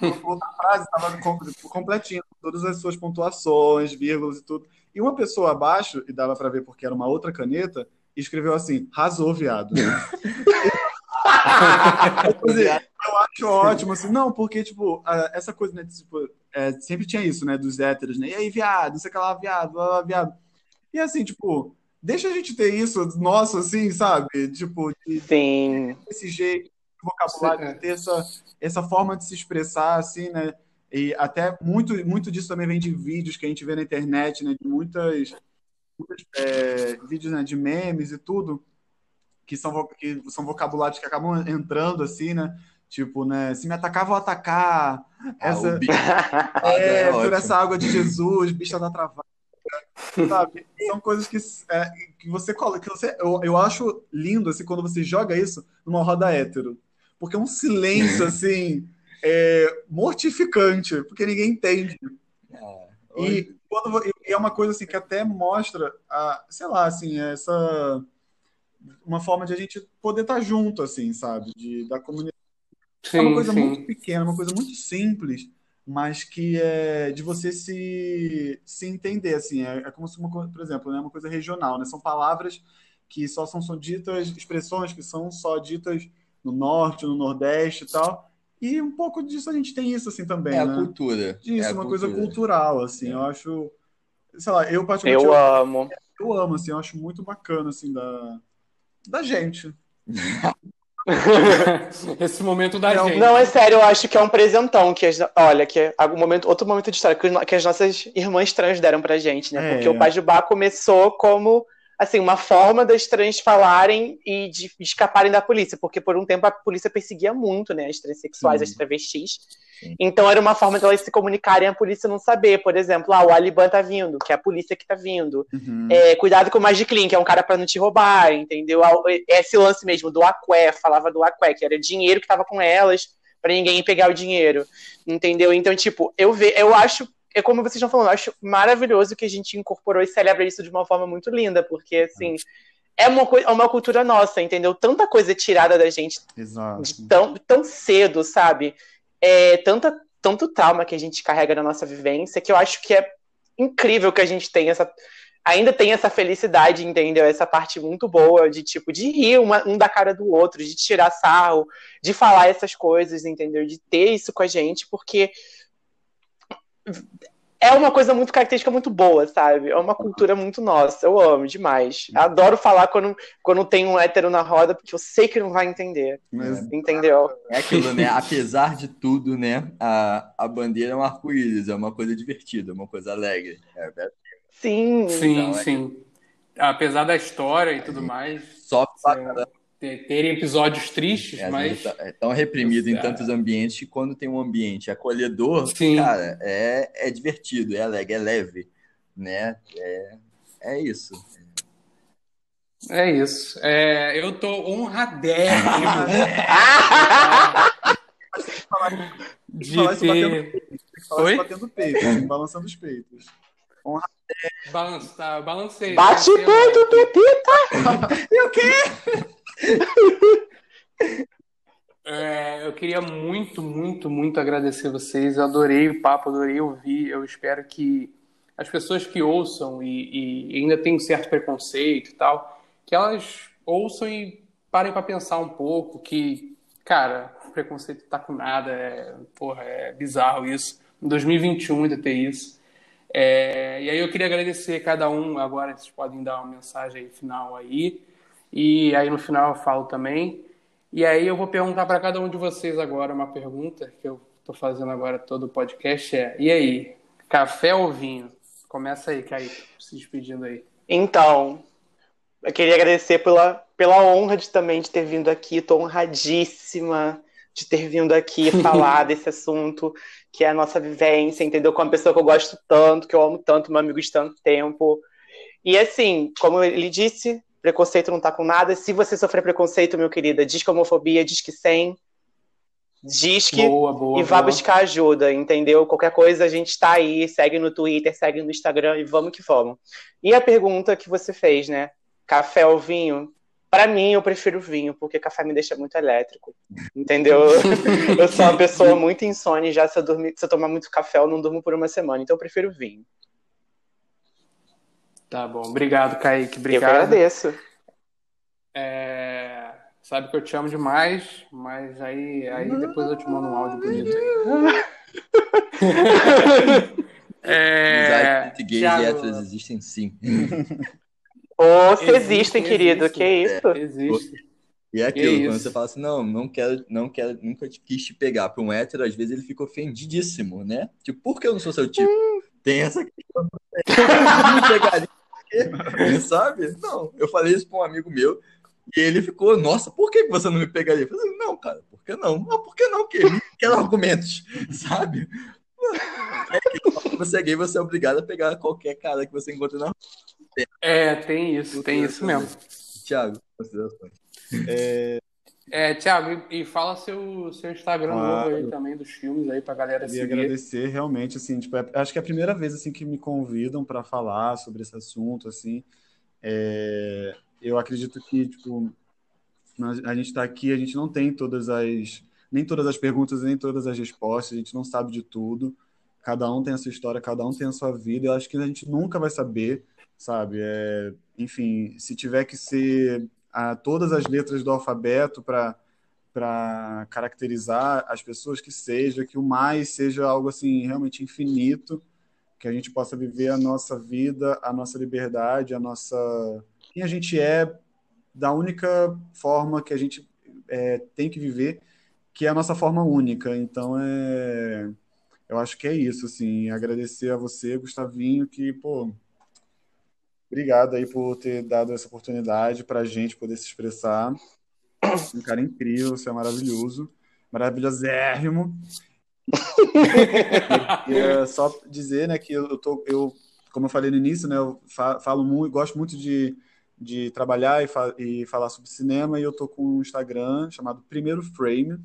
a frase estava completinha, todas as suas pontuações, vírgulas e tudo. E uma pessoa abaixo, e dava para ver porque era uma outra caneta, escreveu assim: rasou, viado. eu acho ótimo, assim, não, porque, tipo, essa coisa, né, tipo, é, sempre tinha isso, né, dos héteros, né, e aí, viado, não sei o que lá, viado, blá, blá, viado. E assim, tipo, deixa a gente ter isso nosso, assim, sabe? Tipo, de, Sim. esse jeito, vocabulário, de ter essa, essa forma de se expressar, assim, né? E até muito, muito disso também vem de vídeos que a gente vê na internet, né? De muitas é, vídeos né, de memes e tudo, que são, que são vocabulários que acabam entrando assim, né? Tipo, né? Se me atacar, vou atacar. Ah, Essa, bicho. é, é por essa água de Jesus, bicha da travada. Sabe? São coisas que, é, que você coloca. Que você, eu, eu acho lindo assim, quando você joga isso numa roda hétero. Porque é um silêncio assim é, mortificante, porque ninguém entende. Ah, E, quando, e é uma coisa assim que até mostra, a, sei lá, assim, essa uma forma de a gente poder estar junto, assim, sabe? De, da comunidade. É uma Sim, coisa muito sim. pequena, uma coisa muito simples, mas que é de você se, se entender, assim. É, é como se uma por exemplo, né, uma coisa regional, né? São palavras que só são, são ditas, expressões que são só ditas no norte, no nordeste e tal. E um pouco disso a gente tem isso, assim, também, É a né? cultura. Isso, é a uma coisa cultura. cultural, assim. É. Eu acho, sei lá, eu particularmente Eu eu, amo. eu amo, assim, eu acho muito bacana, assim, da, da gente. Esse momento da Não, gente. Não, é sério, eu acho que é um presentão que as, olha, que é algum momento, outro momento de história que as nossas irmãs trans deram pra gente, né? É. Porque o Pajubá começou como assim, uma forma das trans falarem e de escaparem da polícia, porque por um tempo a polícia perseguia muito, né, as transexuais, as travestis. Sim. Então era uma forma de elas se comunicarem a polícia não saber, por exemplo, ah, o Aliban tá vindo, que é a polícia que tá vindo. Uhum. É, cuidado com o Magic Clean, que é um cara pra não te roubar, entendeu? Esse lance mesmo do Aqué, falava do Aqué, que era dinheiro que tava com elas pra ninguém pegar o dinheiro, entendeu? Então, tipo, eu, ve, eu acho, é como vocês estão falando, eu acho maravilhoso que a gente incorporou e celebra isso de uma forma muito linda, porque, assim, é uma, é uma cultura nossa, entendeu? Tanta coisa tirada da gente tão, tão cedo, sabe? É, tanta, tanto trauma que a gente carrega na nossa vivência que eu acho que é incrível que a gente tenha essa. Ainda tem essa felicidade, entendeu? Essa parte muito boa de tipo, de rir uma- um da cara do outro, de tirar sarro, de falar essas coisas, entendeu? De ter isso com a gente, porque é uma coisa muito característica, muito boa, sabe? É uma cultura muito nossa. Eu amo demais. Adoro falar quando, quando tem um hétero na roda, porque eu sei que não vai entender. Mas, Entendeu? É aquilo, né? Apesar de tudo, né? A, a bandeira é um arco-íris, é uma coisa divertida, uma coisa alegre. É, é Sim. Sim, Então, é sim. Apesar da história e tudo mais, só é, ter- terem episódios tristes, É, mas tá- é tão reprimido em É. tantos ambientes que quando tem um ambiente acolhedor, Sim. cara, é, é divertido, é alegre, é leve, né? É, é isso. é isso. É, eu tô honradérrimo de batendo ter tem que falar Oi? isso batendo peito, assim, balançando os peitos. Tá, balancei. Bate balancei tudo, Pepita! É, eu queria muito, muito, muito agradecer vocês. Eu adorei o papo, adorei ouvir. Eu espero que as pessoas que ouçam e, e ainda têm um certo preconceito e tal, que elas ouçam e parem para pensar um pouco que, cara, o preconceito tá com nada. É, porra, é bizarro isso. Em 2021 ainda ter isso. É, e aí eu queria agradecer a cada um. Agora vocês podem dar uma mensagem final aí. E aí no final eu falo também. E aí eu vou perguntar para cada um de vocês agora uma pergunta que eu estou fazendo agora todo o podcast é: e aí, café ou vinho? Começa aí, Kaique, se despedindo aí. Então, eu queria agradecer pela, pela honra de também de ter vindo aqui. Estou honradíssima de ter vindo aqui falar desse assunto, que é a nossa vivência, entendeu? Com uma pessoa que eu gosto tanto, que eu amo tanto, meu amigo de tanto tempo. E assim, como ele disse, preconceito não tá com nada. Se você sofrer preconceito, meu querida, diz que homofobia, diz que sem. Diz que Boa, boa. e vá boa. buscar ajuda, entendeu? Qualquer coisa a gente tá aí, segue no Twitter, segue no Instagram e vamos que vamos. E a pergunta que você fez, né? Café ou vinho? Pra mim, eu prefiro vinho, porque café me deixa muito elétrico, entendeu? eu sou uma pessoa muito insone, já se eu, dormir, se eu tomar muito café, eu não durmo por uma semana, então eu prefiro vinho. Tá bom. Obrigado, Kaique. Eu que Obrigado. agradeço. É, Sabe que eu te amo demais, mas aí, aí depois eu te mando um áudio bonito aí. É, Amizade gays Thiago, e héteros existem sim. Ou se Existem, querido, que isso? Existe. E é aquilo, quando você fala assim, não, não quero, não quero, nunca te- quis te pegar. Para um hétero, às vezes ele fica ofendidíssimo, né? Tipo, por que eu não sou seu tipo? Tem essa questão. Não sabe? Não, eu falei isso para um amigo meu e ele ficou, nossa, por que você não me pegaria? Eu falei, não, cara, por que não? Ah, por que não? Que? Quero argumentos, sabe? Você é gay, você é obrigado a pegar qualquer cara que você encontre na rua. É, tem isso, tem isso mesmo. Tiago, considerações. É, É, Thiago, e, e fala seu, seu Instagram Claro. novo aí também dos filmes aí pra galera Queria seguir. agradecer realmente, assim, tipo, é- acho que é a primeira vez assim que me convidam para falar sobre esse assunto, assim. É, eu acredito que, tipo, a gente está aqui, a gente não tem todas as, nem todas as perguntas, nem todas as respostas, a gente não sabe de tudo. Cada um tem a sua história, cada um tem a sua vida. Eu acho que a gente nunca vai saber, sabe? É, enfim, se tiver que ser a, todas as letras do alfabeto para para caracterizar as pessoas que seja, que o mais seja algo assim realmente infinito, que a gente possa viver a nossa vida, a nossa liberdade, a nossa quem a gente é da única forma que a gente é, tem que viver, que é a nossa forma única. Então é eu acho que é isso, assim, agradecer a você, Gustavinho, que, pô, obrigado aí por ter dado essa oportunidade para a gente poder se expressar. Um cara incrível, você é maravilhoso, maravilhosérrimo. E só dizer, né, que eu tô, eu, como eu falei no início, né, eu fa- falo muito, gosto muito de, de trabalhar e, fa- e falar sobre cinema, e eu tô com um Instagram chamado Primeiro Frame,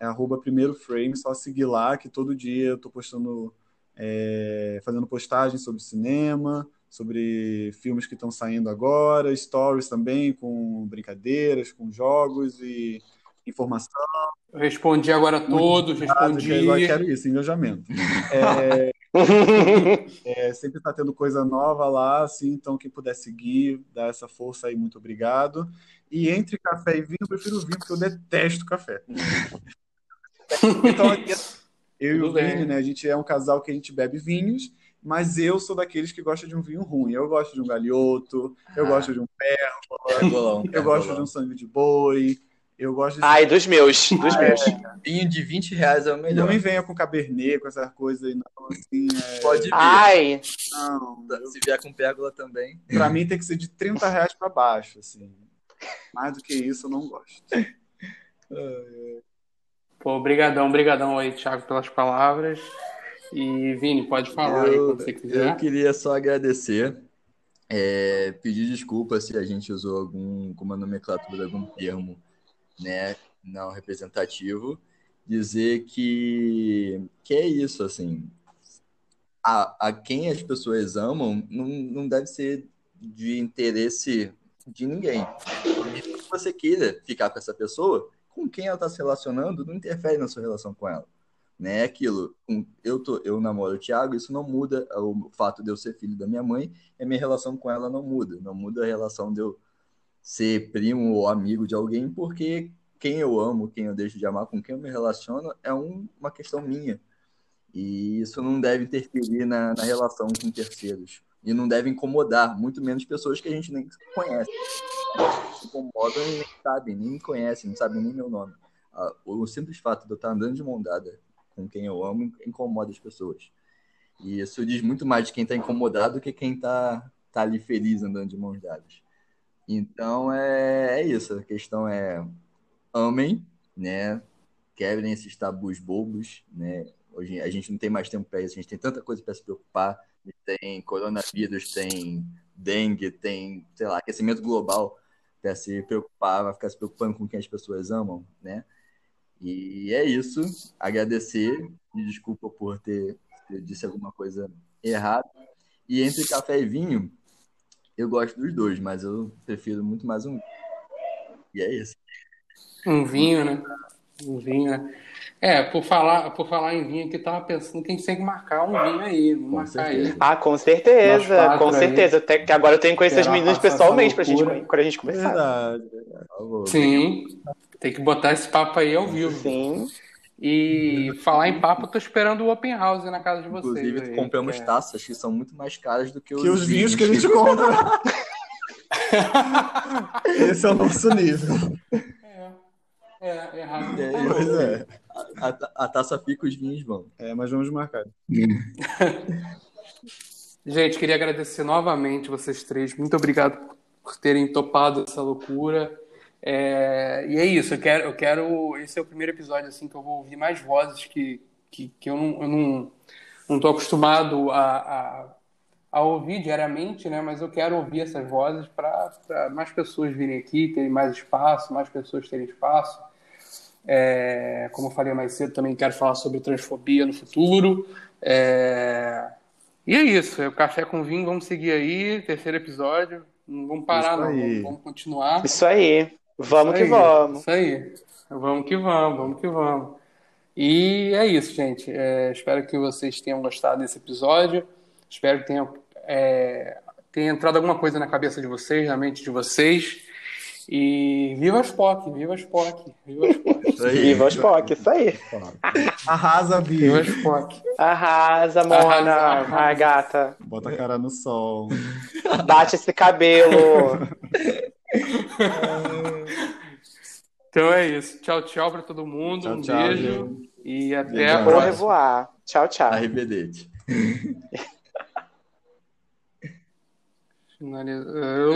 é arroba Primeiro Frame, só seguir lá, que todo dia eu tô postando, é, fazendo postagens sobre cinema, sobre filmes que estão saindo agora, stories também, com brincadeiras, com jogos e informação. Eu respondi agora a todos, respondi. Eu quero isso, engajamento. É, é, sempre está tendo coisa nova lá, assim, então quem puder seguir, dar essa força aí, muito obrigado. E entre café e vinho, eu prefiro vinho, porque eu detesto café. Então, eu e o Vini, bem. né, a gente é um casal que a gente bebe vinhos, mas eu sou daqueles que gosta de um vinho ruim. Eu gosto de um galhoto, eu Ah. gosto de um Pergolão, eu gosto de um sangue de boi, eu gosto de... Ai, dos meus, dos meus. Vinho de 20 reais é o melhor. Não me venha com cabernet, com essas coisas aí, não, assim, é... Pode vir. Ai, Não, Se vier com pérgola também. Pra mim tem que ser de 30 reais pra baixo, assim. Mais do que isso eu não gosto. Pô, brigadão, brigadão aí, Thiago, pelas palavras. E Vini, pode falar aí Eu, quando você quiser. eu queria só agradecer, é, pedir desculpa se a gente usou algum, como a nomenclatura, algum termo, né, não representativo, dizer que, que é isso, assim, a, a quem as pessoas amam não, não deve ser de interesse de ninguém. Mesmo que você queira ficar com essa pessoa, com quem ela está se relacionando não interfere na sua relação com ela né? Aquilo, um, eu tô, eu namoro o Thiago, isso não muda o fato de eu ser filho da minha mãe, a minha relação com ela não muda, não muda a relação de eu ser primo ou amigo de alguém, porque quem eu amo, quem eu deixo de amar, com quem eu me relaciono, é um, uma questão minha. E isso não deve interferir na, na relação com terceiros. E não deve incomodar, muito menos pessoas que a gente nem conhece. Se incomodam e nem sabem, nem me conhecem, não sabem nem meu nome. Ah, O simples fato de eu estar andando de mão dada com quem eu amo incomoda as pessoas. E isso diz muito mais de quem está incomodado do que quem está tá ali feliz andando de mãos dadas. Então é, é isso. A questão é amem, né? Quebrem esses tabus bobos, né? Hoje a gente não tem mais tempo para isso, a gente tem tanta coisa para se preocupar. Tem coronavírus, tem dengue, tem, sei lá, aquecimento global para se preocupar, vai ficar se preocupando com quem as pessoas amam, né? E é isso. Agradecer. Me desculpa por ter, ter disse alguma coisa errada. E entre café e vinho, eu gosto dos dois, mas eu prefiro muito mais um. E é isso. Um vinho, né? Um vinho, né? É, por falar, por falar em vinho aqui, eu tava pensando que a gente tem que marcar um vinho aí. Com marcar certeza. aí. ah, com certeza, com aí. certeza. Até que agora eu tenho que conhecer as meninas pessoalmente pra gente, loucura. quando a gente conversar. Verdade. Por favor. Sim, tem que botar esse papo aí ao vivo. Sim. E falar em papo, eu tô esperando o open house na casa de vocês. Inclusive, aí, compramos que é- taças que são muito mais caras do que os, Que os vinhos que a gente compra. Esse é o nosso nível. É, é, errado. É, Pois é. A, a- a taça fica, os vinhos vão. É, mas vamos marcar. Gente, queria agradecer novamente vocês três. Muito obrigado por terem topado essa loucura. É, e é isso, eu quero, eu quero. Esse é o primeiro episódio assim que eu vou ouvir mais vozes que, que, que eu não, eu não, não tô acostumado a, a, a, ouvir diariamente, né? Mas eu quero ouvir essas vozes para mais pessoas virem aqui, terem mais espaço, mais pessoas terem espaço. É, como eu falei mais cedo, também quero falar sobre transfobia no futuro. É, e é isso, é o Café com Vinho, vamos seguir aí, terceiro episódio. Não vamos parar, não, vamos, vamos, continuar. Isso aí. Vamos isso que aí, vamos. Isso aí. Vamos que vamos, vamos que vamos. E é isso, gente. É, espero que vocês tenham gostado desse episódio. Espero que tenha, é, tenha entrado alguma coisa na cabeça de vocês, na mente de vocês. E viva as POC, viva as POC, viva as POC. Viva as POC, isso aí. Arrasa, Bi. Viva as POC. Arrasa, Mona, arrasa, a gata. Bota a cara no sol. Bate esse cabelo. Então é isso. Tchau, tchau para todo mundo. Tchau, um tchau, beijo. Viu? E até a próxima. revoar. Tchau, tchau. Arrivederci. Finaliza... Eu